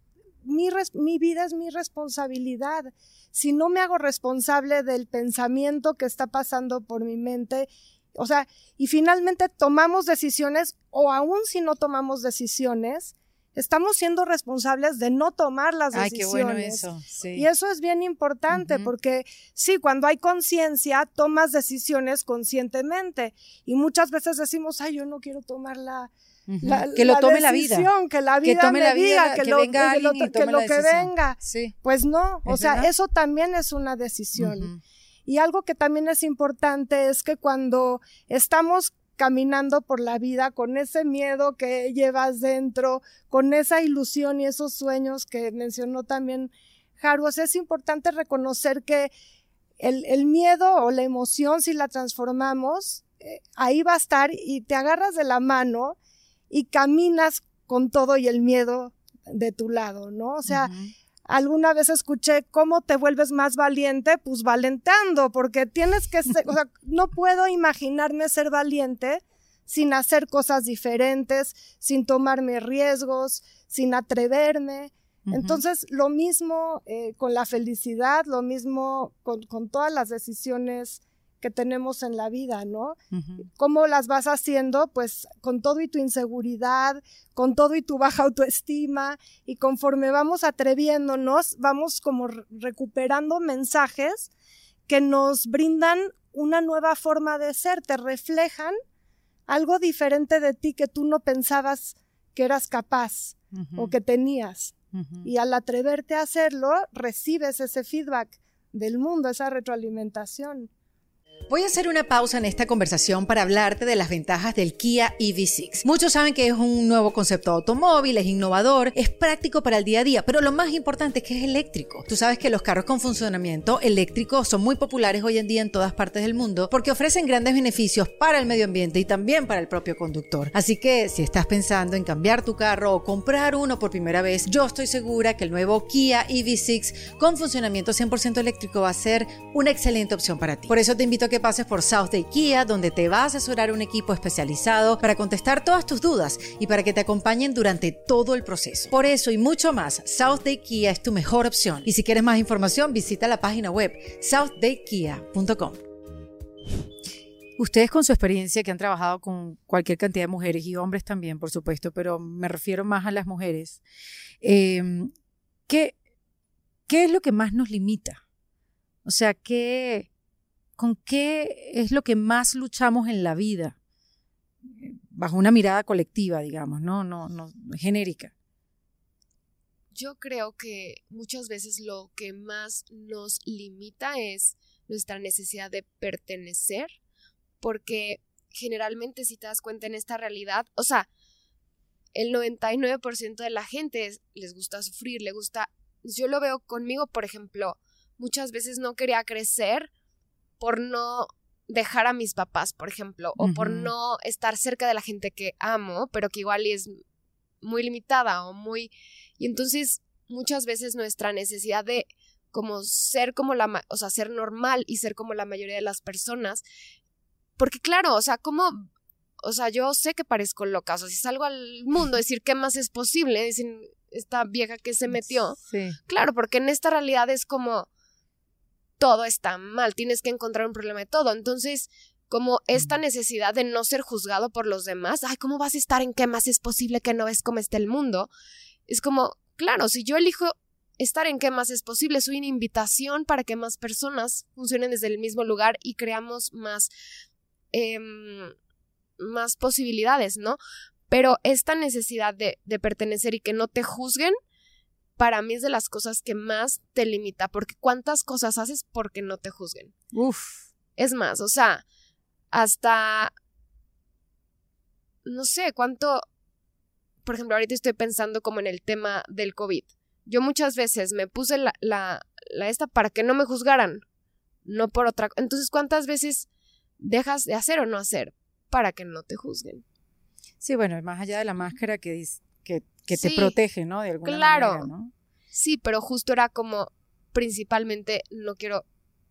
mi, res- mi vida es mi responsabilidad. Si no me hago responsable del pensamiento que está pasando por mi mente, o sea, y finalmente tomamos decisiones o aún si no tomamos decisiones, estamos siendo responsables de no tomar las Ay, qué decisiones. bueno eso. Sí. Y eso es bien importante porque sí, cuando hay conciencia, tomas decisiones conscientemente. Y muchas veces decimos, ay, yo no quiero tomar la, que lo la tome la vida. decisión, Que la Que vida tome me la vida, diga, que que, lo, venga que lo, que, lo que decisión. venga. Sí. Pues no, o ¿Es sea, verdad? eso también es una decisión. Ujú. Y algo que también es importante es que cuando estamos caminando por la vida con ese miedo que llevas dentro, con esa ilusión y esos sueños que mencionó también Haru, o sea, es importante reconocer que el, miedo o la emoción, si la transformamos, eh, ahí va a estar y te agarras de la mano y caminas con todo y el miedo de tu lado, ¿no? O sea. Alguna vez escuché cómo te vuelves más valiente, pues valentando, porque tienes que ser, o sea, no puedo imaginarme ser valiente sin hacer cosas diferentes, sin tomarme riesgos, sin atreverme. Entonces, lo mismo eh, con la felicidad, lo mismo con, con todas las decisiones que tenemos en la vida, ¿no? ¿Cómo las vas haciendo? Pues con todo y tu inseguridad, con todo y tu baja autoestima, y conforme vamos atreviéndonos, vamos como re- recuperando mensajes que nos brindan una nueva forma de ser, te reflejan algo diferente de ti que tú no pensabas que eras capaz o que tenías. Y al atreverte a hacerlo, recibes ese feedback del mundo, esa retroalimentación. Voy a hacer una pausa en esta conversación para hablarte de las ventajas del Kia EV6. Muchos saben que es un nuevo concepto automóvil, es innovador, es práctico para el día a día, pero lo más importante es que es eléctrico. Tú sabes que los carros con funcionamiento eléctrico son muy populares hoy en día en todas partes del mundo porque ofrecen grandes beneficios para el medio ambiente y también para el propio conductor. Así que si estás pensando en cambiar tu carro o comprar uno por primera vez, yo estoy segura que el nuevo Kia EV6 con funcionamiento 100% eléctrico va a ser una excelente opción para ti. Por eso te invito a que pases por South Day Kia, donde te va a asesorar un equipo especializado para contestar todas tus dudas y para que te acompañen durante todo el proceso. Por eso y mucho más, South Day Kia es tu mejor opción. Y si quieres más información, visita la página web southdaykia.com. Ustedes con su experiencia que han trabajado con cualquier cantidad de mujeres y hombres también, por supuesto, pero me refiero más a las mujeres, eh, ¿qué, ¿qué es lo que más nos limita? O sea, ¿qué, ¿con qué es lo que más luchamos en la vida? Bajo una mirada colectiva, digamos, no, no, no genérica. Yo creo que muchas veces lo que más nos limita es nuestra necesidad de pertenecer porque generalmente si te das cuenta en esta realidad, o sea, el 99% de la gente les gusta sufrir, le gusta, yo lo veo conmigo, por ejemplo, muchas veces no quería crecer por no dejar a mis papás, por ejemplo, o por no estar cerca de la gente que amo, pero que igual es muy limitada o muy... Y entonces muchas veces nuestra necesidad de como ser como la, o sea, ser normal y ser como la mayoría de las personas porque claro, o sea, ¿cómo? O sea, yo sé que parezco loca, o sea, si salgo al mundo a decir qué más es posible, dicen esta vieja que se metió. Sí. Claro, porque en esta realidad es como todo está mal, tienes que encontrar un problema de todo. Entonces, como esta necesidad de no ser juzgado por los demás, ay, ¿cómo vas a estar en qué más es posible que no ves cómo está el mundo? Es como, claro, si yo elijo estar en qué más es posible, soy una invitación para que más personas funcionen desde el mismo lugar y creamos más Em, más posibilidades, ¿no? Pero esta necesidad de, de pertenecer y que no te juzguen, para mí es de las cosas que más te limita, porque cuántas cosas haces porque no te juzguen. Uf. Es más, o sea, hasta, no sé, cuánto, por ejemplo, ahorita estoy pensando como en el tema del COVID. Yo muchas veces me puse la, la, la esta para que no me juzgaran, no por otra. Entonces, ¿cuántas veces dejas de hacer o no hacer para que no te juzguen. Sí, bueno, más allá de la máscara que, que, que te protege, ¿no? De alguna claro. manera, ¿no? Sí, pero justo era como, principalmente, no quiero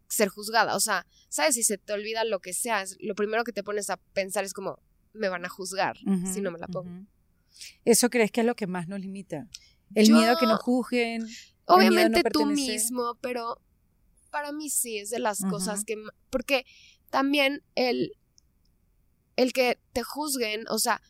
ser juzgada. O sea, ¿sabes? Si se te olvida lo que sea, lo primero que te pones a pensar es como, me van a juzgar si no me la pongo. ¿Eso crees que es lo que más nos limita? El miedo a que nos juzguen. Obviamente tú mismo, pero para mí sí es de las cosas que... Porque también el, el que te juzguen, o sea,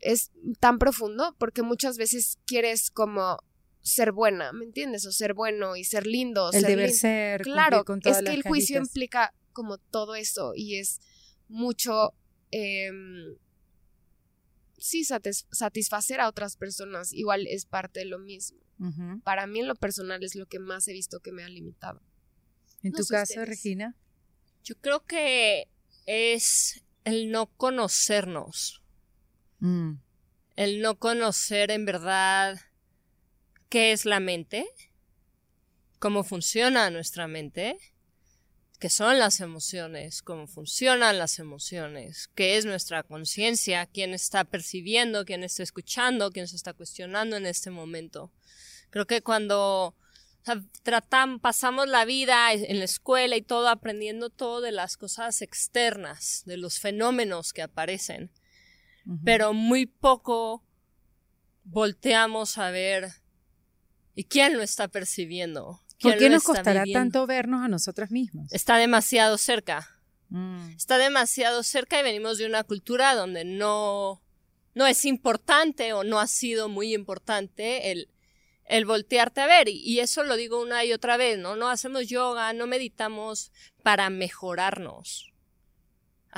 es tan profundo porque muchas veces quieres como ser buena, ¿me entiendes? O ser bueno y ser lindo. El deber ser. Claro, es que el juicio implica como todo eso y es mucho, em, sí, satisfacer a otras personas igual es parte de lo mismo. Para mí en lo personal es lo que más he visto que me ha limitado. ¿En tu caso, Regina? Yo creo que es el no conocernos. Mm. El no conocer en verdad qué es la mente, cómo funciona nuestra mente, qué son las emociones, cómo funcionan las emociones, qué es nuestra conciencia, quién está percibiendo, quién está escuchando, quién se está cuestionando en este momento. Creo que cuando tratamos, pasamos la vida en la escuela y todo aprendiendo todo de las cosas externas, de los fenómenos que aparecen, pero muy poco volteamos a ver y quién lo está percibiendo. ¿Por qué nos costará tanto vernos a nosotras mismas? Está demasiado cerca. Mm. Está demasiado cerca y venimos de una cultura donde no, no es importante o no ha sido muy importante el el voltearte a ver. Y eso lo digo una y otra vez, ¿no? No hacemos yoga, no meditamos para mejorarnos.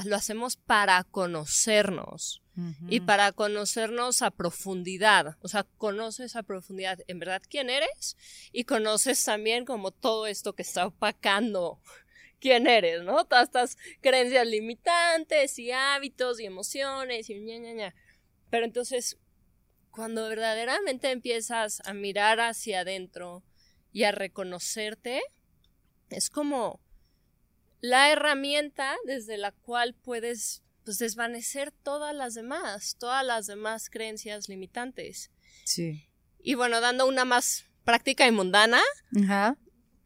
Lo hacemos para conocernos. Y para conocernos a profundidad. O sea, conoces a profundidad en verdad quién eres y conoces también como todo esto que está opacando quién eres, ¿no? Todas estas creencias limitantes y hábitos y emociones y ña, ña, ña. Pero entonces, cuando verdaderamente empiezas a mirar hacia adentro y a reconocerte, es como la herramienta desde la cual puedes pues, desvanecer todas las demás, todas las demás creencias limitantes. Sí. Y bueno, dando una más práctica y mundana,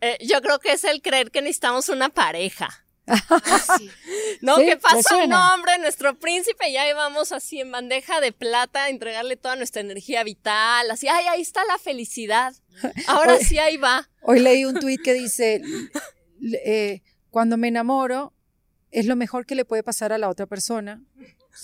eh, yo creo que es el creer que necesitamos una pareja. ¿No? Sí, que ¿le pasa un hombre, nuestro príncipe, y ahí vamos así en bandeja de plata a entregarle toda nuestra energía vital, así, ay, ahí está la felicidad. Ahora sí, ahí va. Hoy leí un tuit que dice, eh, cuando me enamoro es lo mejor que le puede pasar a la otra persona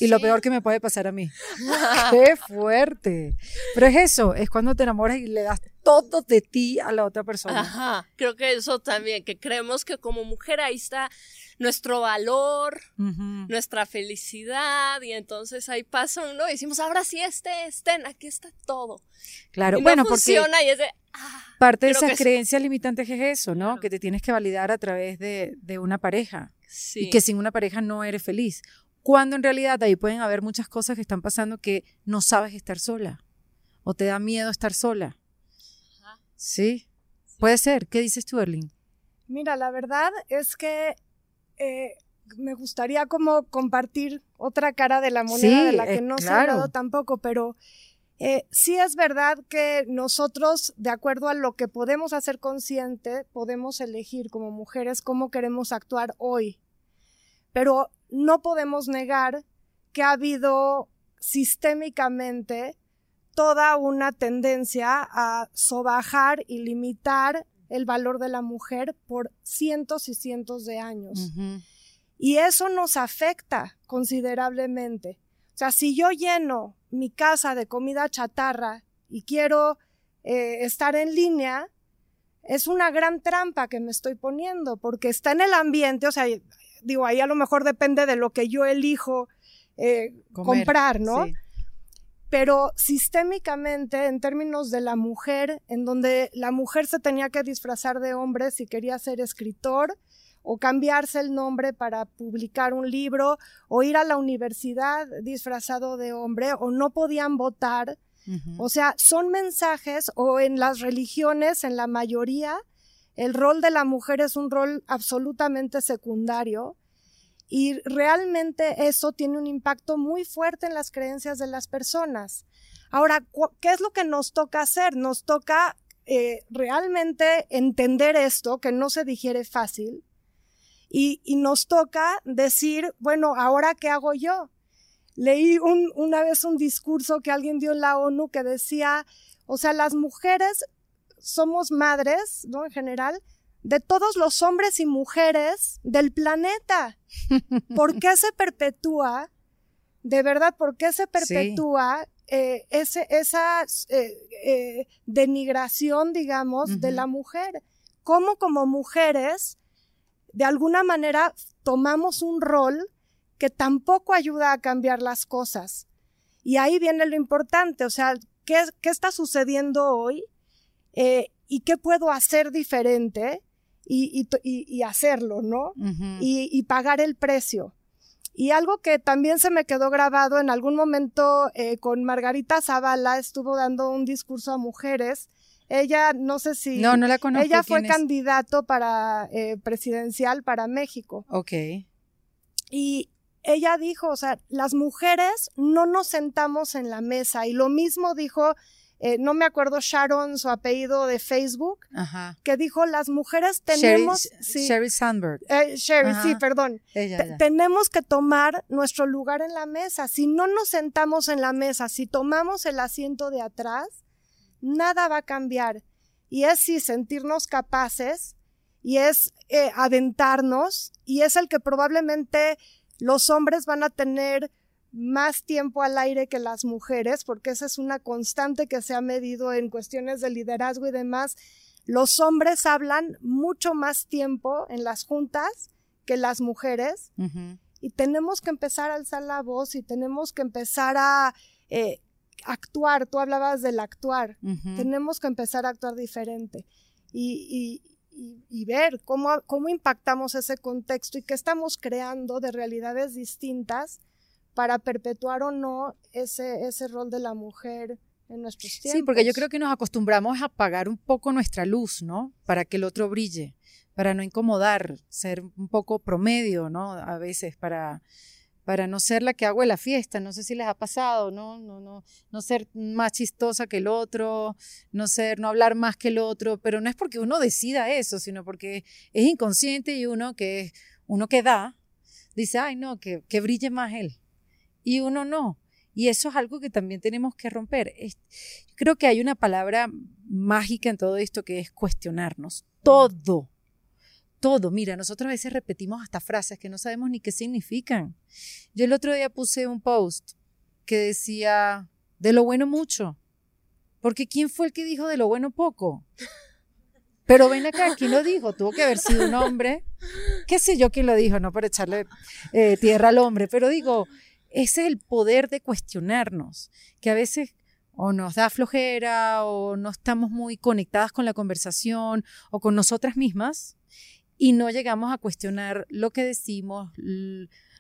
y lo Sí. peor que me puede pasar a mí. ¡Qué fuerte! Pero es eso, es cuando te enamoras y le das todo de ti a la otra persona. Ajá, creo que eso también, que creemos que como mujer ahí está nuestro valor, Ujú. nuestra felicidad, y entonces ahí pasa uno y decimos, ahora sí, este, estén, aquí está todo. Claro, y no bueno, porque funciona y es de, ah, parte de esas creencias limitantes es eso, ¿no? Claro. Que te tienes que validar a través de, de una pareja sí. y que sin una pareja no eres feliz. Cuando en realidad ahí pueden haber muchas cosas que están pasando que no sabes estar sola o te da miedo estar sola. Ajá. Sí, puede ser. ¿Qué dices tú, Erling? Mira, la verdad es que eh, me gustaría como compartir otra cara de la moneda Sí, de la eh, que no se ha claro. hablado tampoco, pero eh, sí es verdad que nosotros, de acuerdo a lo que podemos hacer consciente, podemos elegir como mujeres cómo queremos actuar hoy. Pero no podemos negar que ha habido sistémicamente toda una tendencia a sobajar y limitar el valor de la mujer por cientos y cientos de años. Y eso nos afecta considerablemente. O sea, si yo lleno mi casa de comida chatarra y quiero eh, estar en línea, es una gran trampa que me estoy poniendo, porque está en el ambiente, o sea, digo, ahí a lo mejor depende de lo que yo elijo eh, Comer, comprar, ¿no? sí. pero sistémicamente en términos de la mujer, en donde la mujer se tenía que disfrazar de hombre si quería ser escritor o cambiarse el nombre para publicar un libro o ir a la universidad disfrazado de hombre o no podían votar. O sea, son mensajes o en las religiones, en la mayoría, el rol de la mujer es un rol absolutamente secundario y realmente eso tiene un impacto muy fuerte en las creencias de las personas. Ahora, ¿qué es lo que nos toca hacer? Nos toca eh, realmente entender esto, que no se digiere fácil, y, y nos toca decir, bueno, ¿ahora qué hago yo? Leí un- una vez un discurso que alguien dio en la ONU que decía, o sea, las mujeres somos madres, ¿no? En general, de todos los hombres y mujeres del planeta. ¿Por qué se perpetúa, de verdad, por qué se perpetúa eh, ese, esa eh, eh, denigración, digamos, de la mujer? ¿Cómo como mujeres, de alguna manera, tomamos un rol que tampoco ayuda a cambiar las cosas? Y ahí viene lo importante, o sea, ¿qué, qué está sucediendo hoy? Eh, ¿Y qué puedo hacer diferente? Y, y y- hacerlo, ¿no? Ujú. y, y pagar el precio. Y algo que también se me quedó grabado en algún momento eh, con Margarita Zavala, estuvo dando un discurso a mujeres. Ella, no sé si... No, no la conozco. ella fue candidato para eh, presidencial para México. Ok. Y ella dijo, o sea, las mujeres no nos sentamos en la mesa. Y lo mismo dijo, eh, no me acuerdo Sharon, su apellido de Facebook, Ajá. que dijo, las mujeres Sherry, tenemos... sí, Sherry Sandberg. eh, Sherry, sí, perdón. Ella, tenemos que tomar nuestro lugar en la mesa. Si no nos sentamos en la mesa, si tomamos el asiento de atrás, nada va a cambiar. Y es sí sentirnos capaces y es eh, aventarnos y es el que probablemente los hombres van a tener más tiempo al aire que las mujeres, porque esa es una constante que se ha medido en cuestiones de liderazgo y demás. Los hombres hablan mucho más tiempo en las juntas que las mujeres y tenemos que empezar a alzar la voz y tenemos que empezar a eh, actuar. Tú hablabas del actuar. Tenemos que empezar a actuar diferente y, y- y- y ver cómo, cómo impactamos ese contexto y qué estamos creando de realidades distintas para perpetuar o no ese, ese rol de la mujer en nuestros tiempos. Sí, porque yo creo que nos acostumbramos a apagar un poco nuestra luz, ¿no? Para que el otro brille, para no incomodar, ser un poco promedio, ¿no? A veces para para no ser la que hago en la fiesta, no sé si les ha pasado, ¿no? No, no, no ser más chistosa que el otro, no ser, no hablar más que el otro, pero no es porque uno decida eso, sino porque es inconsciente y uno que Uno que da, dice, ay, no, que, que brille más él. Y uno no. Y eso es algo que también tenemos que romper. creo que hay una palabra mágica en todo esto que es cuestionarnos. Todo, todo. Mira, nosotros a veces repetimos hasta frases que no sabemos ni qué significan. Yo el otro día puse un post que decía, de lo bueno mucho. Porque ¿quién fue el que dijo de lo bueno poco? Pero ven acá, ¿quién lo dijo? Tuvo que haber sido un hombre. ¿Qué sé yo quién lo dijo? No para echarle eh, tierra al hombre, pero digo, ese es el poder de cuestionarnos, que a veces o nos da flojera o no estamos muy conectadas con la conversación o con nosotras mismas y no llegamos a cuestionar lo que decimos,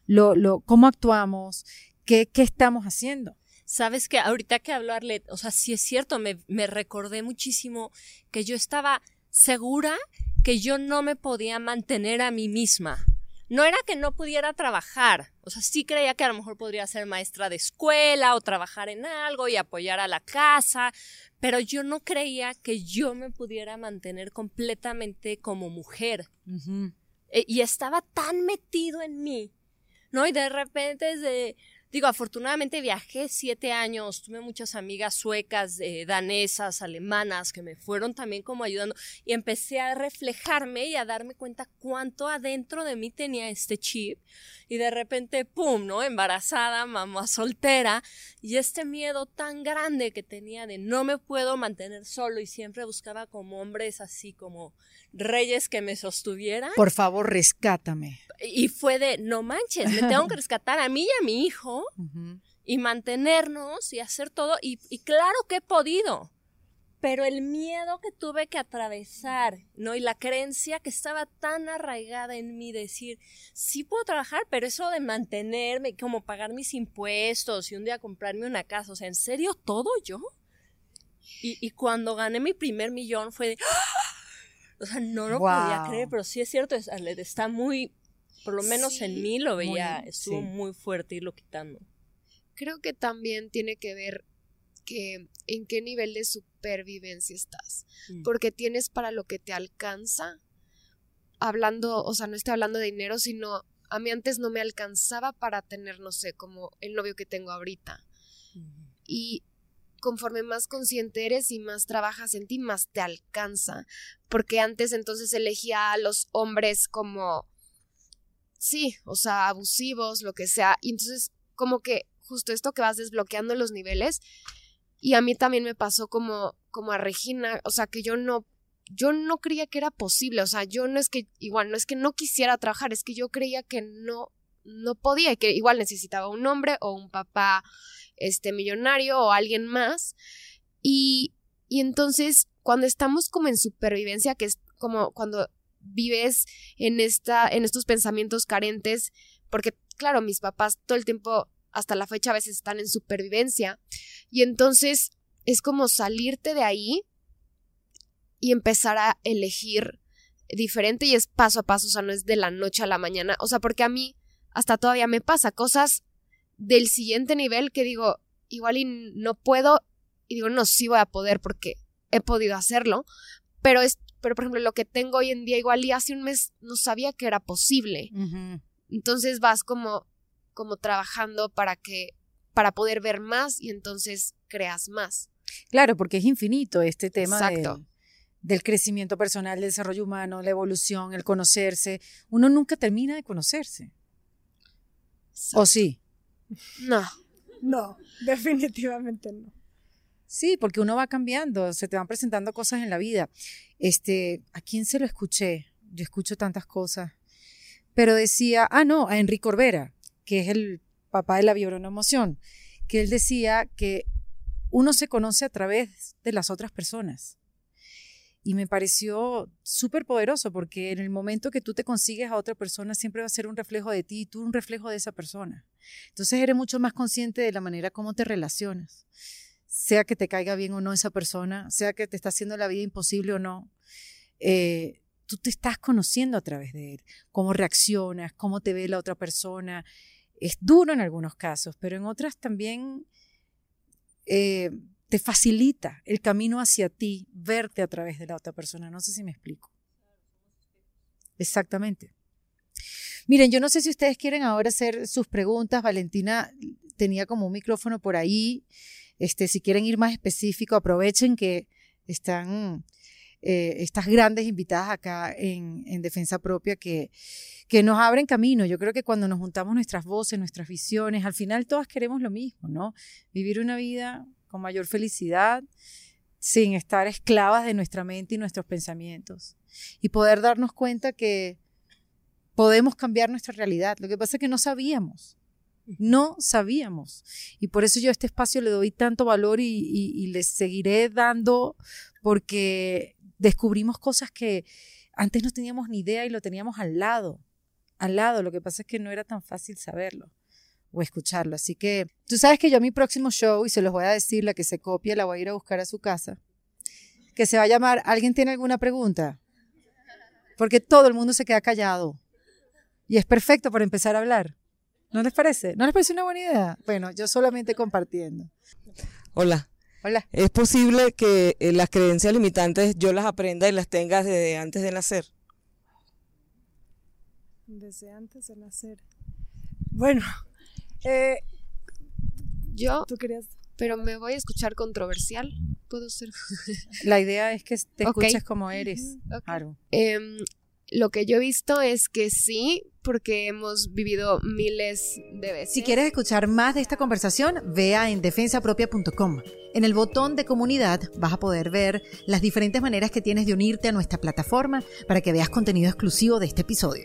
lo, cómo actuamos, qué, qué estamos haciendo. Sabes que ahorita que hablo Arlet, o sea, sí es cierto, me, me recordé muchísimo que yo estaba segura que yo no me podía mantener a mí misma no era que no pudiera trabajar, o sea, sí creía que a lo mejor podría ser maestra de escuela o trabajar en algo y apoyar a la casa, pero yo no creía que yo me pudiera mantener completamente como mujer. E, y estaba tan metido en mí, ¿no? Y de repente desde Digo, afortunadamente viajé siete años, tuve muchas amigas suecas, eh, danesas, alemanas, que me fueron también como ayudando y empecé a reflejarme y a darme cuenta cuánto adentro de mí tenía este chip y de repente, ¡pum!, ¿no? Embarazada, mamá soltera y este miedo tan grande que tenía de no me puedo mantener solo y siempre buscaba como hombres así como reyes que me sostuvieran. Por favor, rescátame. Y fue de, no manches, me tengo que rescatar a mí y a mi hijo y mantenernos y hacer todo. Y, y, claro que he podido. Pero el miedo que tuve que atravesar, ¿no? Y la creencia que estaba tan arraigada en mí, decir, sí puedo trabajar, pero eso de mantenerme, como pagar mis impuestos y un día comprarme una casa, o sea, ¿en serio todo yo? Y, y cuando gané mi primer millón fue de, ¡Ah! o sea, no lo podía creer, pero sí es cierto, está muy, por lo menos en mí lo veía, estuvo muy fuerte lo quitando. Creo que también tiene que ver que en qué nivel de supervivencia estás, mm. porque tienes para lo que te alcanza, hablando, o sea, no estoy hablando de dinero, sino a mí antes no me alcanzaba para tener, no sé, como el novio que tengo ahorita. Y conforme más consciente eres y más trabajas en ti, más te alcanza. Porque antes entonces elegía a los hombres como sí, o sea, abusivos, lo que sea. Y entonces, como que justo esto que vas desbloqueando los niveles. Y a mí también me pasó como, como a Regina, o sea, que yo no, yo no creía que era posible, o sea, yo no es que, igual, no es que no quisiera trabajar, es que yo creía que no, no podía y que igual necesitaba un hombre o un papá, este, millonario o alguien más. Y, y entonces, cuando estamos como en supervivencia, que es como cuando vives en, esta, en estos pensamientos carentes, porque claro, mis papás todo el tiempo, hasta la fecha, a veces están en supervivencia, y entonces es como salirte de ahí y empezar a elegir diferente y es paso a paso, o sea, no es de la noche a la mañana, o sea, porque a mí hasta todavía me pasa cosas del siguiente nivel que digo, igual y no puedo, y digo, no, sí voy a poder porque he podido hacerlo, pero es pero por ejemplo lo que tengo hoy en día igual y hace un mes no sabía que era posible. Entonces vas como, como trabajando para que, para poder ver más y entonces creas más. Claro, porque es infinito este tema del, crecimiento personal, del desarrollo humano, la evolución, el conocerse. Uno nunca termina de conocerse. ¿O sí? No. No, definitivamente no. Sí, porque uno va cambiando, se te van presentando cosas en la vida. Este, ¿a quién se lo escuché? Yo escucho tantas cosas. Pero decía, ah, no, a Enrique Corbera, que es el papá de la emoción, que él decía que uno se conoce a través de las otras personas. Y me pareció súper poderoso porque en el momento que tú te consigues a otra persona siempre va a ser un reflejo de ti y tú un reflejo de esa persona. Entonces eres mucho más consciente de la manera como te relacionas sea que te caiga bien o no esa persona, sea que te está haciendo la vida imposible o no, eh, tú te estás conociendo a través de él, cómo reaccionas, cómo te ve la otra persona. Es duro en algunos casos, pero en otras también eh, te facilita el camino hacia ti, verte a través de la otra persona. No sé si me explico. Exactamente. Miren, yo no sé si ustedes quieren ahora hacer sus preguntas. Valentina tenía como un micrófono por ahí. Este, si quieren ir más específico, aprovechen que están eh, estas grandes invitadas acá en, en, Defensa Propia que, que nos abren camino. Yo creo que cuando nos juntamos nuestras voces, nuestras visiones, al final todas queremos lo mismo, ¿no? Vivir una vida con mayor felicidad, sin estar esclavas de nuestra mente y nuestros pensamientos. Y poder darnos cuenta que podemos cambiar nuestra realidad. Lo que pasa es que no sabíamos. No sabíamos. Y por eso yo a este espacio le doy tanto valor y, y, les seguiré dando porque descubrimos cosas que antes no teníamos ni idea y lo teníamos al lado. Al lado. Lo que pasa es que no era tan fácil saberlo o escucharlo. Así que tú sabes que yo a mi próximo show, y se los voy a decir, la que se copia, la voy a ir a buscar a su casa, que se va a llamar ¿Alguien tiene alguna pregunta? Porque todo el mundo se queda callado. Y es perfecto para empezar a hablar. ¿No les parece? ¿No les parece una buena idea? Bueno, yo solamente compartiendo. Hola. Hola. ¿Es posible que eh, las creencias limitantes yo las aprenda y las tenga desde antes de nacer? Desde antes de nacer. Bueno, eh, yo. ¿Tú querías? Pero me voy a escuchar controversial. Puedo ser. La idea es que te escuches como eres. Claro. Lo que yo he visto es que sí, porque hemos vivido miles de veces. Si quieres escuchar más de esta conversación, vea en defensapropia.com. En el botón de comunidad vas a poder ver las diferentes maneras que tienes de unirte a nuestra plataforma para que veas contenido exclusivo de este episodio.